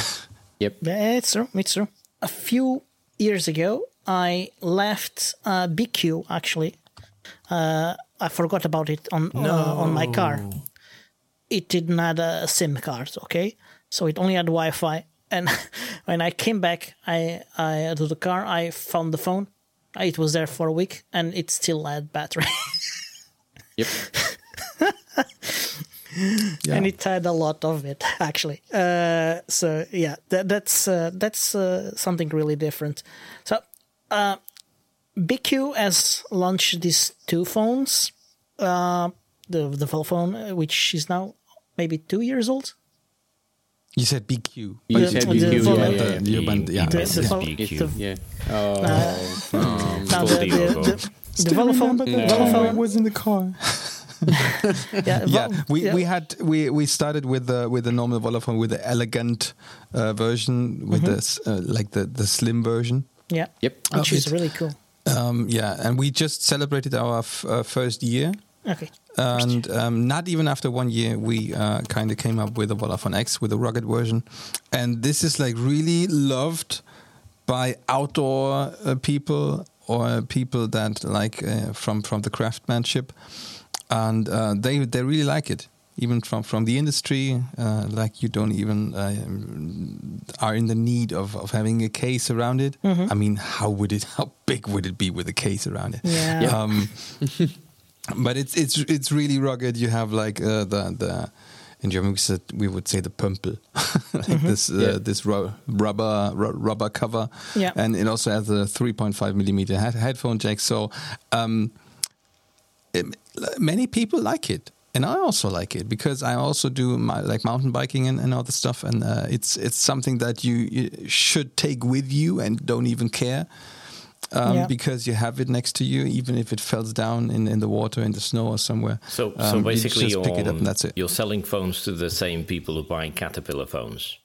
Yep. It's true. It's true. A few years ago, I left uh, BQ. Actually, uh, I forgot about it on uh, on my car. It didn't have a SIM card. Okay, so it only had Wi-Fi. And [laughs] when I came back, I I to the car. I found the phone. It was there for a week, and it still had battery. [laughs] Yep. Yeah. [laughs] and it had a lot of it actually. Uh, so yeah, that, that's uh, that's uh, something really different. So uh, BQ has launched these two phones, uh, the the phone uh, which is now maybe two years old. You said BQ. You The- said BQ, yeah, phone- yeah, the- yeah. you yeah. The- This is BQ. Yeah. Oh, Now the, Full the, Diogo. the, the Volla Phone, Vodafone, was in the car. [laughs] yeah, yeah, we, yeah. we had we we started with the with the normal Volla Phone with the elegant uh, version with Mm-hmm. this uh, like the the slim version. yeah, Yep. which Oh, is it- really cool. Um, yeah, and we just celebrated our f- uh, first year, Okay, and um, not even after one year, we uh, kind of came up with a Volla Phone X with a rugged version, and this is like really loved by outdoor uh, people or people that like uh, from from the craftsmanship, and uh, they they really like it. Even from from the industry, uh, like you don't even uh, are in the need of, of having a case around it. I mean, how would it? How big would it be with a case around it? Yeah. Um, [laughs] but it's it's it's really rugged. You have like uh, the the in German we said we would say the pömpel, [laughs] like this uh, Yeah. this ru- rubber ru- rubber cover, Yeah. and it also has a 3.5 millimeter head- headphone jack. So um, it- many people like it. And I also like it because I also do my, like mountain biking and, and other stuff, and uh, it's it's something that you, you should take with you and don't even care um, Yeah. because you have it next to you, even if it falls down in, in the water, in the snow, or somewhere. So, Um, so you basically, just pick it up you're, and that's it. you're selling phones to the same people who buy Caterpillar phones.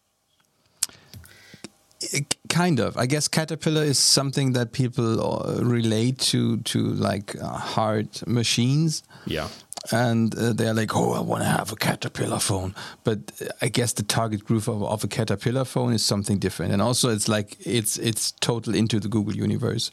It- kind of. I guess Caterpillar is something that people uh, relate to to like uh, hard machines. Yeah. And uh, they're like, "Oh, I want to have a Caterpillar phone." But uh, I guess the target group of, of a Caterpillar phone is something different, and also it's like it's it's total into the Google universe,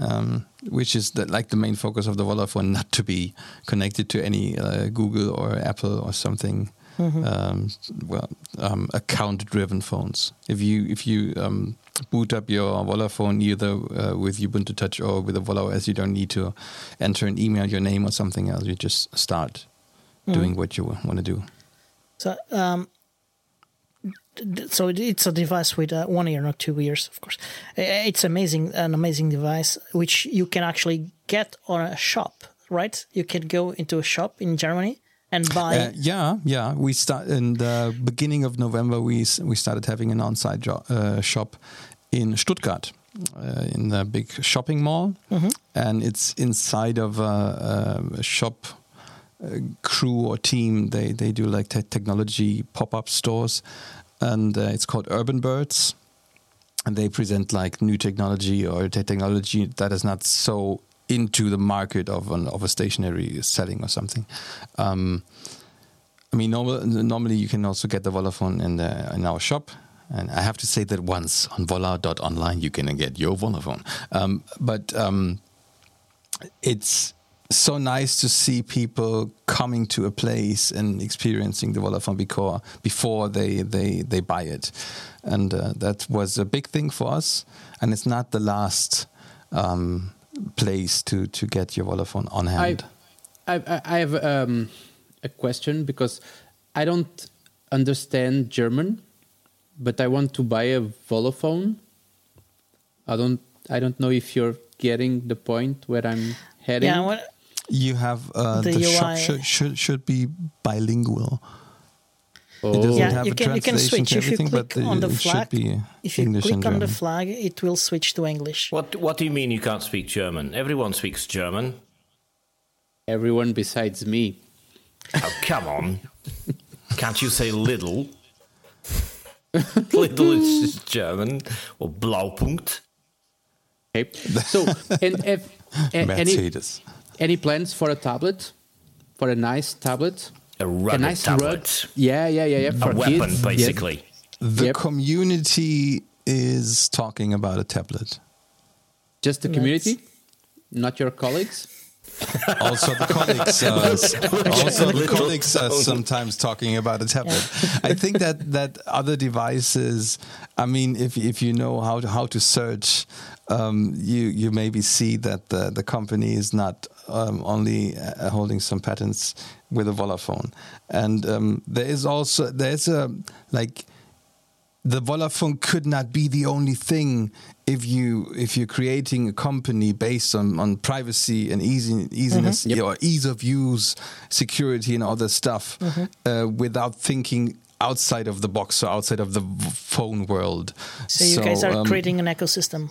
um, which is the, like the main focus of the Volla Phone, not to be connected to any uh, Google or Apple or something. Um, well, um, account-driven phones. If you if you um, boot up your Volla Phone either uh, with Ubuntu Touch or with a Volla OS, you don't need to enter an email, your name, or something else. You just start doing what you want to do. So, um, so it's a device with uh, one year, not two years, of course. It's amazing, an amazing device which you can actually get on a shop, right? You can go into a shop in Germany and buy. Uh, yeah, yeah. We start in the beginning of November. We we started having an on-site jo- uh, shop in Stuttgart, uh, in the big shopping mall, and it's inside of a, a shop crew or team. They they do like te- technology pop-up stores, and uh, it's called Urban Birds. And they present like new technology or te- technology that is not so into the market of an of a stationary setting or something. Um, I mean, normal, normally you can also get the Volla Phone in the in our shop. And I have to say that once on volla.online you can get your Volla Phone. Um, but um, it's so nice to see people coming to a place and experiencing the Volla Phone before before they they they buy it, and uh, that was a big thing for us. And it's not the last um, place to to get your Volla Phone on hand. I, I I have um, a question because I don't understand German, but I want to buy a Volla Phone. I don't I don't know if you're getting the point where I'm heading. Yeah, what, You have uh, The the, shop should, should should be bilingual. Oh. It doesn't yeah, have you a can you can switch to if you everything, click but on the it should flag. be If you English click and on the flag, it will switch to English. What What do you mean you can't speak German? Everyone speaks German. Everyone besides me. Oh, come on. Can't you say little? [laughs] little is German. Or Blaupunkt. Okay. So, and [laughs] if a- any any plans for a tablet, for a nice tablet, A a nice tablet. rug? Yeah, yeah, yeah, yeah. A weapon, kids. basically. The Yep. community is talking about a tablet. Just the community, not your colleagues. Also, the colleagues, uh, [laughs] also the colleagues are phone. sometimes talking about a tablet. I think that that other devices. I mean, if if you know how to how to search, um, you you maybe see that the the company is not um, only uh, holding some patents with a Volla Phone, and um, there is also there's a like the Volla Phone could not be the only thing if you if you're creating a company based on, on privacy and easy easiness Yep. or ease of use, security and other stuff, uh, without thinking outside of the box or outside of the v- phone world. So you guys are um, creating an ecosystem.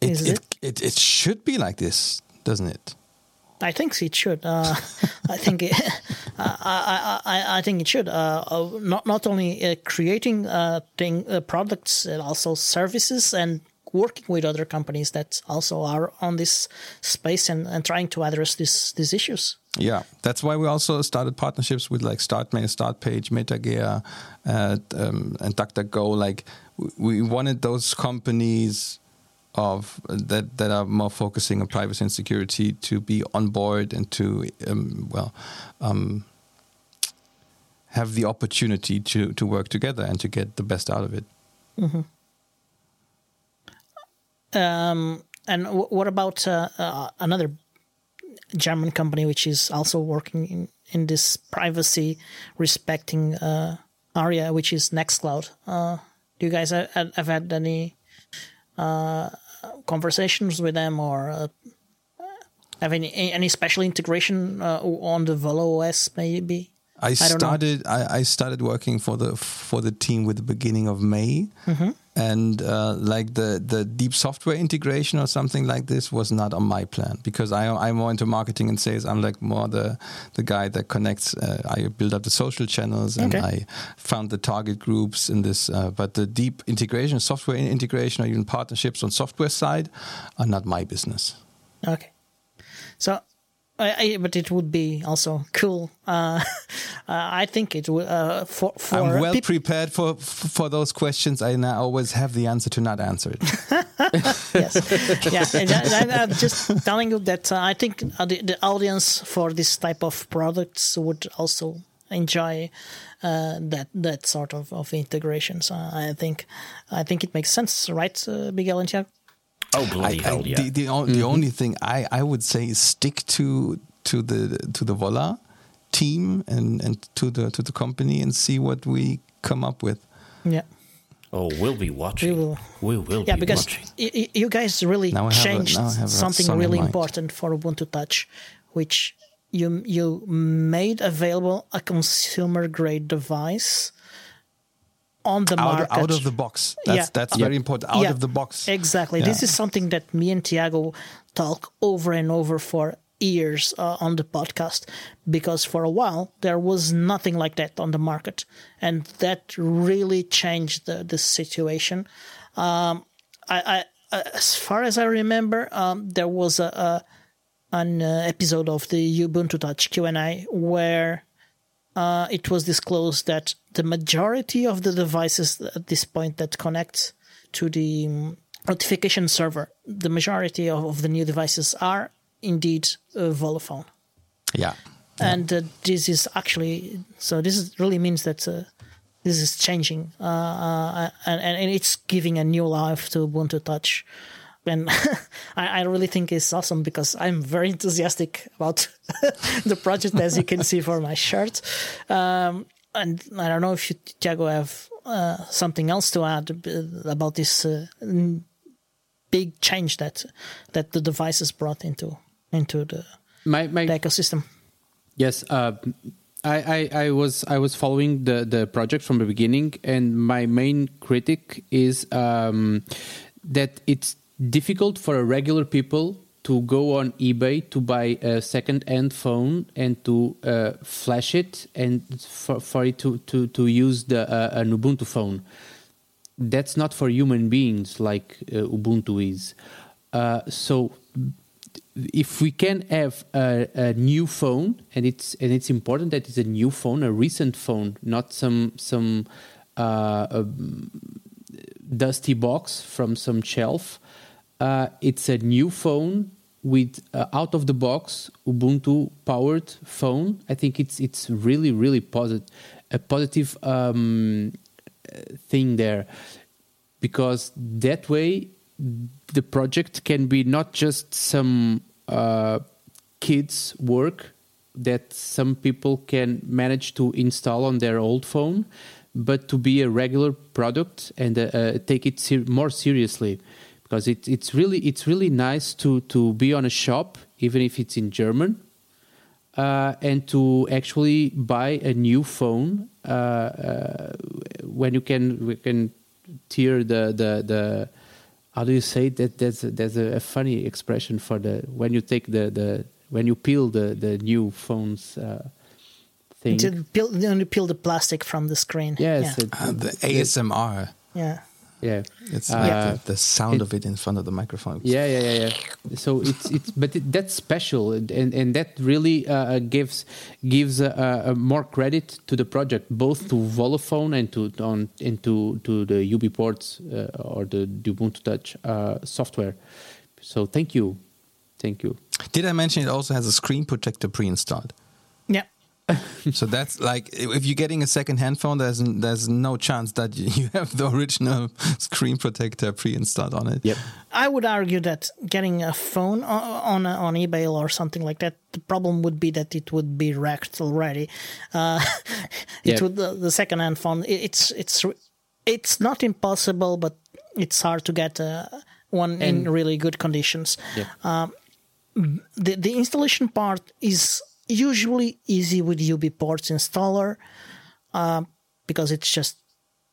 it, is it, it it should be like this, doesn't it? I think it should. Uh, I think it, [laughs] I, I, I, I think it should. Uh, uh, not not only uh, creating uh, thing, uh, products, and also services, and working with other companies that also are on this space and, and trying to address these these issues. Yeah, that's why we also started partnerships with like StartMail, StartPage, MetaGer, uh, um, and DuckDuckGo. Like we wanted those companies of that that are more focusing on privacy and security to be on board and to um, well um, have the opportunity to to work together and to get the best out of it. Um, and w- what about uh, uh, another German company which is also working in, in this privacy respecting uh, area, which is Nextcloud? Uh, do you guys have, have had any uh, conversations with them or uh, have any any special integration uh, on the Volla OS maybe? I know. started. I, I started working for the for the team with the beginning of May, Mm-hmm. And uh, like the the deep software integration or something like this was not on my plan because I I'm more into marketing and sales. I'm like more the the guy that connects. Uh, I build up the social channels and Okay. I found the target groups in this. Uh, but the deep integration, software integration, or even partnerships on software side, are not my business. Okay. So, I, I, but it would be also cool. Uh, [laughs] uh, I think it would uh, for for I'm well peop- prepared for for those questions. I now always have the answer to not answer it. [laughs] yes, yeah. And I, I, I'm just telling you that uh, I think the, the audience for this type of products would also enjoy uh, that that sort of, of integration. So I think I think it makes sense, right, uh, Miguel and Tiago? Oh, bloody I- hell, I- yeah. The, the, on- the mm-hmm. only thing I, I would say is stick to to the to the Volla team and, and to the to the company and see what we come up with. Yeah. oh, we'll be watching. We will. We will Yeah, be because watching. y- y- you guys really Now I have a- changed now I have a something song really important for Ubuntu Touch, which you you made available a consumer grade device on the Out, market out of the box. That's Yeah. that's Yeah. very important. Out Yeah, of the box. Exactly. This is something that me and Tiago talk over and over for years uh, on the podcast because for a while there was nothing like that on the market, and that really changed the, the situation. Um, I, I, as far as I remember, um, there was a, a an uh, episode of the Ubuntu Touch Q and A where uh, it was disclosed that the majority of the devices at this point that connect to the um, notification server, the majority of, of the new devices are indeed uh, Volla Phone. Yeah. And uh, this is actually, so this is, really means that uh, this is changing uh, uh, and, and it's giving a new life to Ubuntu Touch. And [laughs] I, I, really think it's awesome because I'm very enthusiastic about [laughs] the project, as you can see for my shirt. Um, and I don't know if you, Tiago, have uh, something else to add about this uh, big change that that the devices brought into into the, my, my, the ecosystem. Yes, uh, I, I, I, was I was following the, the project from the beginning, and my main critic is um, that it's difficult for a regular people to go on eBay to buy a second-hand phone and to uh, flash it and for, for it to, to, to use the uh, an Ubuntu phone. That's not for human beings like uh, Ubuntu is. Uh, so if we can have a, a, new phone and it's and it's important that it's a new phone, a recent phone, not some some uh, dusty box from some shelf uh, it's a new phone with uh, out of the box Ubuntu powered phone. I think it's it's really really positive, a positive um, thing there, because that way the project can be not just some uh, kids work that some people can manage to install on their old phone, but to be a regular product and uh, uh take it ser- more seriously. Because it, it's really it's really nice to to be on a shop even if it's in German uh, and to actually buy a new phone uh, uh, when you can we can tear the the the how do you say that there's a, there's a, funny expression for the when you take the the when you peel the the new phones uh, thing. To peel, when you peel the plastic from the screen. Yes yeah. it, uh, the ASMR yeah. Yeah. It's uh, the, the, sound it, of it in front of the microphone. Yeah yeah yeah, yeah. so it's it's but it, that's special and and that really uh, gives gives uh, more credit to the project both to Volla Phone and to on and to to the UBports uh, or the Ubuntu Touch uh, software. So thank you. Thank you. Did i mention it also has a screen protector pre-installed? yeah [laughs] so that's like if you're getting a second-hand phone, there's there's no chance that you have the original [laughs] screen protector pre-installed on it. Yep. I would argue that getting a phone on on eBay or something like that, the problem would be that it would be wrecked already. Uh, [laughs] it yep. would the, the second-hand phone. It's it's it's not impossible, but it's hard to get uh, one and, in really good conditions. Yep. Um, the the installation part is usually easy with UBports installer uh, because it's just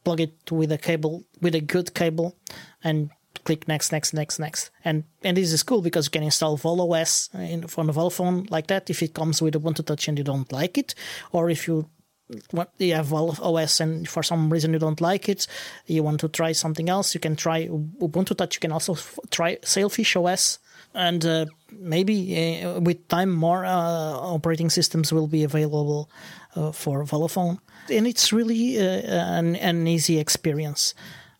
plug it with a cable with a good cable and click next next next next and and this is cool because you can install Volla OS in on a Volla Phone like that if it comes with Ubuntu Touch and you don't like it or if you what you have OS and for some reason you don't like it, you want to try something else, you can try Ubuntu Touch. You can also f- try Sailfish OS and uh, maybe uh, with time more uh, operating systems will be available uh, for Volla Phone, and it's really uh, an, an, easy experience.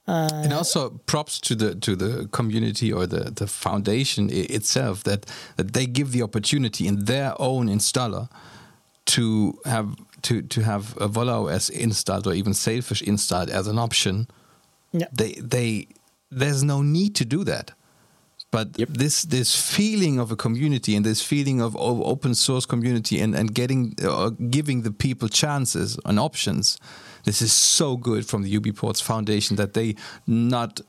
Uh, and also props to the to the community or the, the foundation itself that, that they give the opportunity in their own installer to have to to have a Volla OS installed or even Sailfish installed as an option. Yeah. They they there's no need to do that but yep. this this feeling of a community and this feeling of, of open source community and and getting uh, giving the people chances and options this is so good from the UBports Foundation that they not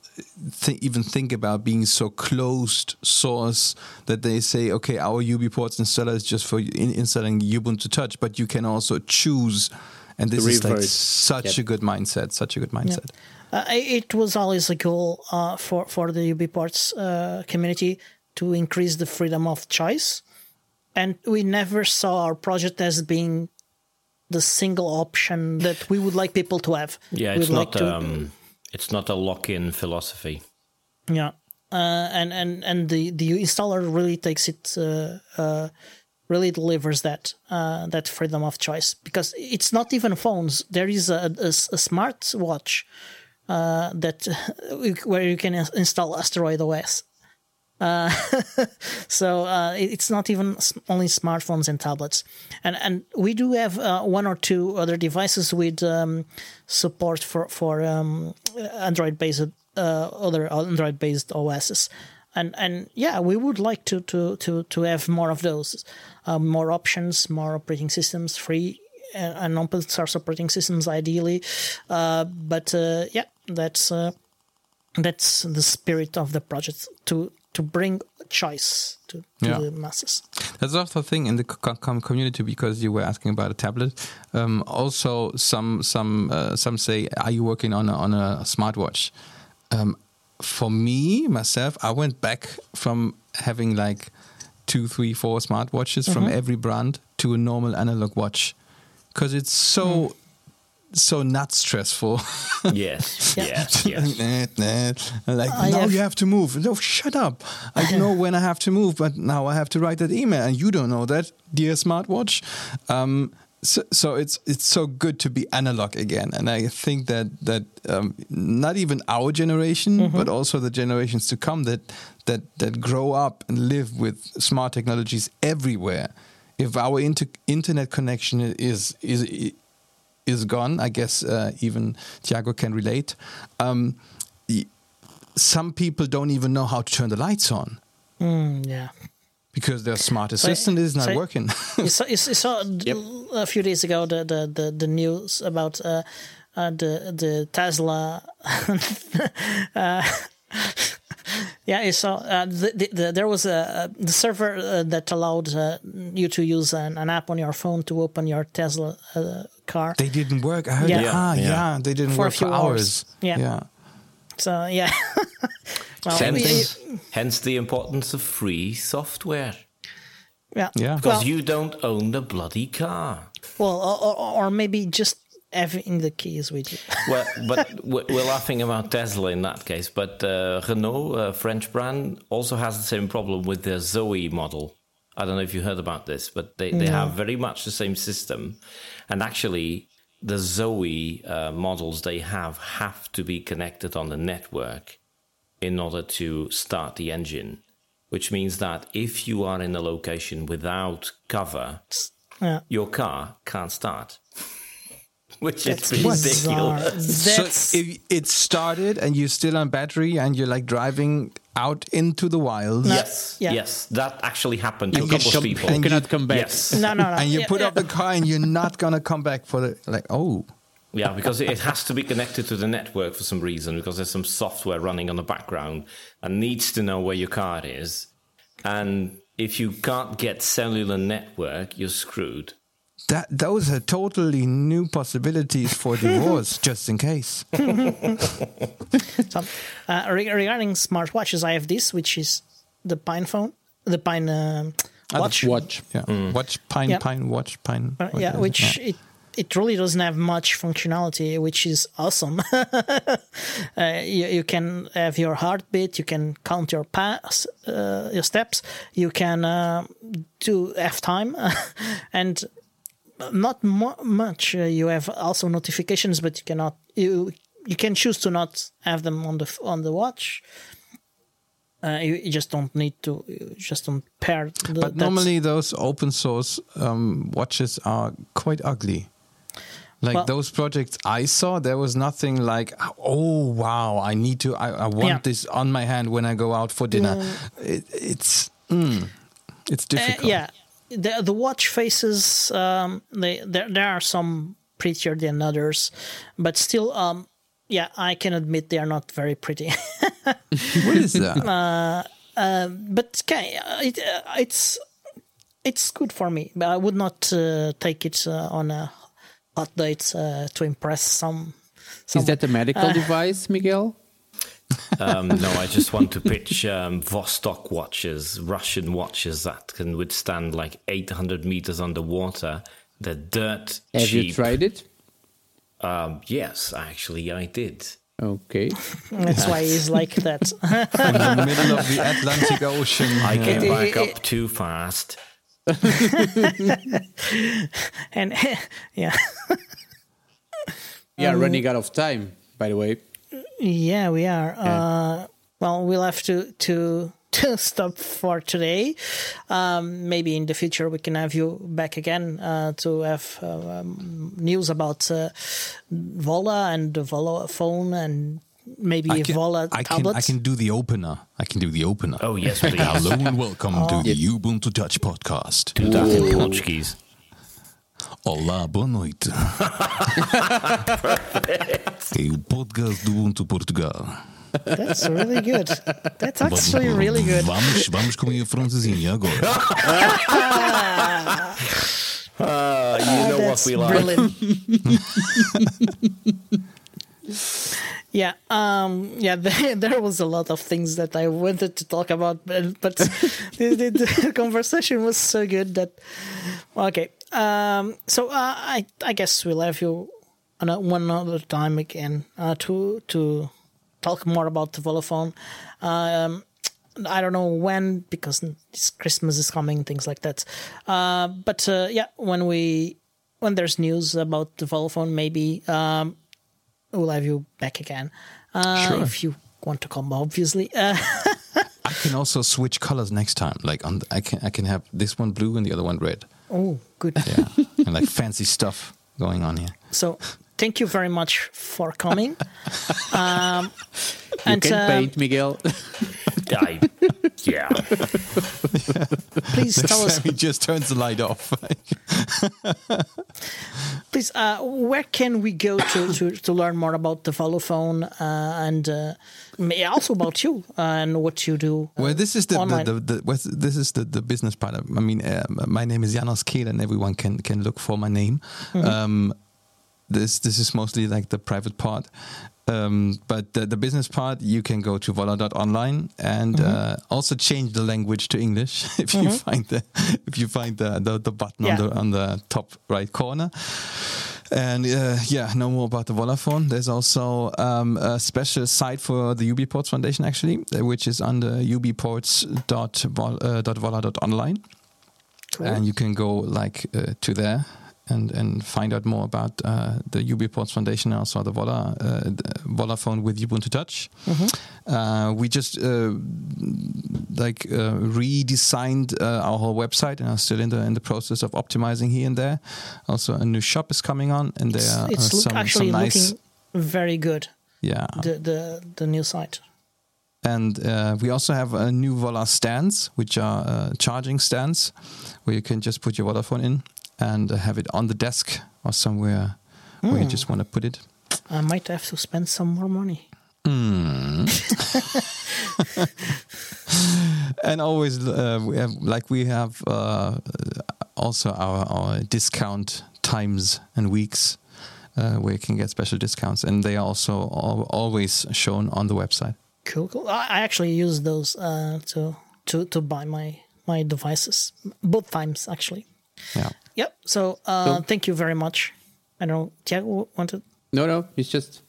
th even think about being so closed source that they say, okay, our UBports installer is just for in installing Ubuntu Touch, but you can also choose. And this is like such yep. a good mindset, such a good mindset. Yep. Uh, it was always a goal uh, for for the UBports uh, community to increase the freedom of choice, and we never saw our project as being the single option that we would like people to have. Yeah, it's We'd not like to, um, it's not a lock-in philosophy. Yeah, uh, and and and the the installer really takes it. Uh, uh, really delivers that that freedom of choice because it's not even phones. There is a, a, a smart watch uh, that where you can install Asteroid OS. Uh, [laughs] so uh, it's not even only smartphones and tablets, and and we do have uh, one or two other devices with um, support for for um, Android based uh, other Android based OSs. and and yeah, we would like to to to to have more of those, uh, more options, more operating systems, free and, open source operating systems, ideally. Uh, but uh, yeah, that's uh, that's the spirit of the project to to bring choice to, to Yeah. the masses. That's also a thing in the com- community because you were asking about a tablet. Um, also, some some uh, some say, "Are you working on a, on a smartwatch?" Um, for me myself, I went back from having like two, three, four smartwatches from every brand to a normal analog watch because it's so so not stressful. [laughs] Yes, Yeah. yes, yes. [laughs] Nah, nah. like I now have- you have to move. No, shut up. I [laughs] know when I have to move, but now I have to write that email, and you don't know that, dear smartwatch. Um, so, so it's it's so good to be analog again, and I think that that um, not even our generation, but also the generations to come that that that grow up and live with smart technologies everywhere. If our inter- internet connection is is is gone. I guess uh, even Tiago can relate. Um, some people don't even know how to turn the lights on Mm, yeah. because their smart assistant is not so- working. you saw, you saw [laughs] a few days ago the the, the, the news about uh, uh, the the Tesla. [laughs] [laughs] uh, yeah, you saw uh, the, the, the, there was a, a the server uh, that allowed uh, you to use an, an app on your phone to open your Tesla uh, car. they didn't work. I heard. Yeah. that. Ah, Yeah, yeah. yeah. they didn't For a work few for hours. hours. Yeah. yeah. So yeah, [laughs] well, we- Hence, hence the importance of free software. yeah, Yeah. Because Well, you don't own the bloody car. well, or, or, or maybe just having the keys with you. [laughs] Well, but we're laughing about Tesla in that case. But uh, Renault, a French brand, also has the same problem with their Zoe model. I don't know if you heard about this, but they, they have very much the same system. And actually, the Zoe uh, models they have have to be connected on the network in order to start the engine. Which means that if you are in a location without cover, Yeah. your car can't start. [laughs] Which That's is ridiculous. That's so if it started and you're still on battery and you're like driving out into the wild Yes, Yeah. yes, that actually happened to a couple of come- people. you cannot come back. Yes, [laughs] no, no, no. and you yeah, put yeah. up the car and you're not gonna come back for the like oh yeah, because it has to be connected to the network for some reason. Because there's some software running on the background and needs to know where your car is. And if you can't get cellular network, you're screwed. That those are totally new possibilities for divorce [laughs] just in case [laughs] So, uh, re- regarding smartwatches, I have this, which is the Pine phone, the Pine um, Ah, the watch. Watch. yeah watch pine Yeah. pine watch pine Uh, yeah, is it? which it it really doesn't have much functionality, which is awesome. [laughs] uh, you, you can have your heartbeat, you can count your pass, uh, your steps, you can uh, do F time, and not mo- much. Uh, you have also notifications, but you cannot you you can choose to not have them on the on the watch. Uh, you, you just don't need to. You just don't pair. The, but normally those open source um, watches are quite ugly like Well- those projects i saw there was nothing like oh wow i need to i, I want Yeah. this on my hand when i go out for dinner it, it's mm, it's Uh, difficult yeah, the the watch faces. Um, they there there are some prettier than others, but still, um, yeah, I can admit they are not very pretty. [laughs] what is that [laughs] but okay, uh, it, uh, it's it's good for me. But I would not uh, take it uh, on a hot date uh, to impress some. Is that a medical device, Miguel? Um, no, I just want to pitch um, Vostok watches, Russian watches that can withstand like 800 meters underwater. They're dirt Have cheap. you tried it? Um, yes, actually, I did. Okay. [laughs] That's why he's like that. [laughs] in the middle of the atlantic ocean I yeah. came It- back up too fast. [laughs] and yeah, Yeah, running out of time, by the way. Yeah, we are. Uh, well, we'll have to to [laughs] to stop for today. Um, maybe in the future we can have you back again uh, to have uh, um, news about uh, Volla and the Volla phone and maybe I a can, Vola I can. I can do the opener. I can do the opener. Oh, yes, [laughs] please. Hello and welcome Oh. to the Ubuntu Touch podcast. Do that in Portuguese. Olá, boa noite. é o podcast do Ubuntu Portugal. That's really good. That's actually really good. Vamos, vamos com a francesinha agora. Uh, you know what That's we like. brilliant. [laughs] yeah, um, yeah. [laughs] There, there was a lot of things that I wanted to talk about, but, but the, the, the conversation was so good that okay. Um, so uh, I I guess we'll have you one other time again uh, to to talk more about the Volla Phone. Um, I don't know when because it's Christmas is coming, things like that. Uh, but uh, yeah, when we when there's news about the Volla Phone, maybe um, we'll have you back again. Uh, Sure. If you want to come, obviously. Uh, [laughs] I can also switch colors next time. Like on, the, I can I can have this one blue and the other one red. Oh, good. Yeah, and like fancy stuff going on here. So thank you very much for coming. [laughs] um, You and can um, paint, Miguel. I, yeah. [laughs] please tell us, He just turns the light off. [laughs] please, uh, where can we go to, to, to learn more about the Volla Phone uh, and uh, also about you and what you do? uh, Well, this is the, online? the, the, the this is the, the business part. Of, I mean, uh, my name is Janos Kehl, and everyone can can look for my name. Um, this this is mostly like the private part. Um, but the, the business part, you can go to volla.online and uh, also change the language to English [laughs] if you find the if you find the the, the button Yeah. on the on the top right corner. And uh, yeah, know more about the Volla Phone. There's also um, a special site for the UBports Foundation, actually, uh, which is under ubports.volla.online. Cool. And you can go like uh, to there and, and find out more about uh, the UBports Foundation and also the Volla, uh, the Volla Phone with Ubuntu Touch. Uh, we just uh, like uh, redesigned uh, our whole website and are still in the in the process of optimizing here and there. Also, a new shop is coming on, and there it's are it's look, some, actually some nice looking very good. yeah. The the the new site. And uh, we also have a new Volla stands, which are uh, charging stands, where you can just put your Volla Phone in and have it on the desk or somewhere where you just want to put it. I might have to spend some more money. [laughs] And always, uh, we have, like we have uh, also our, our discount times and weeks uh, where you can get special discounts, and they are also al- always shown on the website. Cool, cool. I I actually use those uh, to to to buy my my devices both times actually. Yeah. Yep. So uh, thank you very much. I don't know. Tiago wanted. No, no, it's just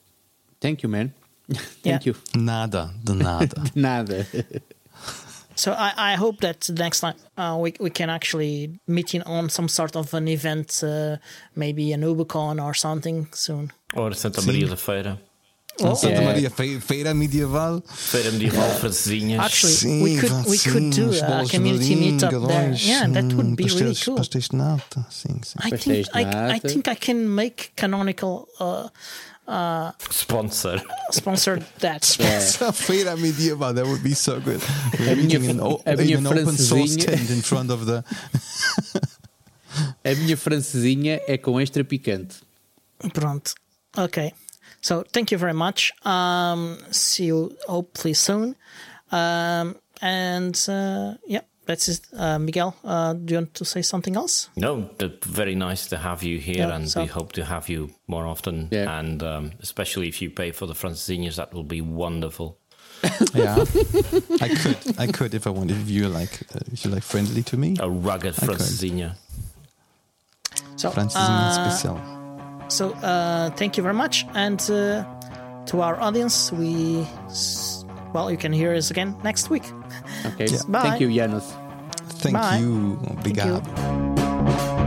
thank you, man. [laughs] thank Yeah. you. Nada, de nada. [laughs] Nada. So I, I hope that next time uh, we we can actually meet in on some sort of an event, uh, maybe an UbuCon or something soon. Or Santa Maria da Feira. Oh, Santa Yeah. Maria, fe- feira medieval. Feira medieval francesinhas. Actually, we could we could do a community meetup there. Yeah, that would be really cool. Pastéis de nata, sim, sim. I think I, I think I can make canonical uh, Sponsor. sponsor that. [laughs] Feira medieval, that would be so good. We're A minha- meeting in, o- a minha in an open source francesinha. tent in front of the. [laughs] A minha francesinha é com extra picante. Pronto. Okay. So thank you very much. Um, see you hopefully soon. Um, and uh, yeah, that's it. Uh, Miguel, uh, do you want to say something else? No, very nice to have you here, Yeah, and so- we hope to have you more often. Yeah. And um, especially if you pay for the francesinhas, that will be wonderful. [laughs] Yeah, I could, I could if I wanted. If you're like, uh, if you're like friendly to me, A rugged could. francesinha. So, Francesinha uh, special. So uh, thank you very much. And uh, to our audience, we, s- well, you can hear us again next week. Ok? Bye. Thank you, Janos. Thank bye. you, Thank you. obrigado.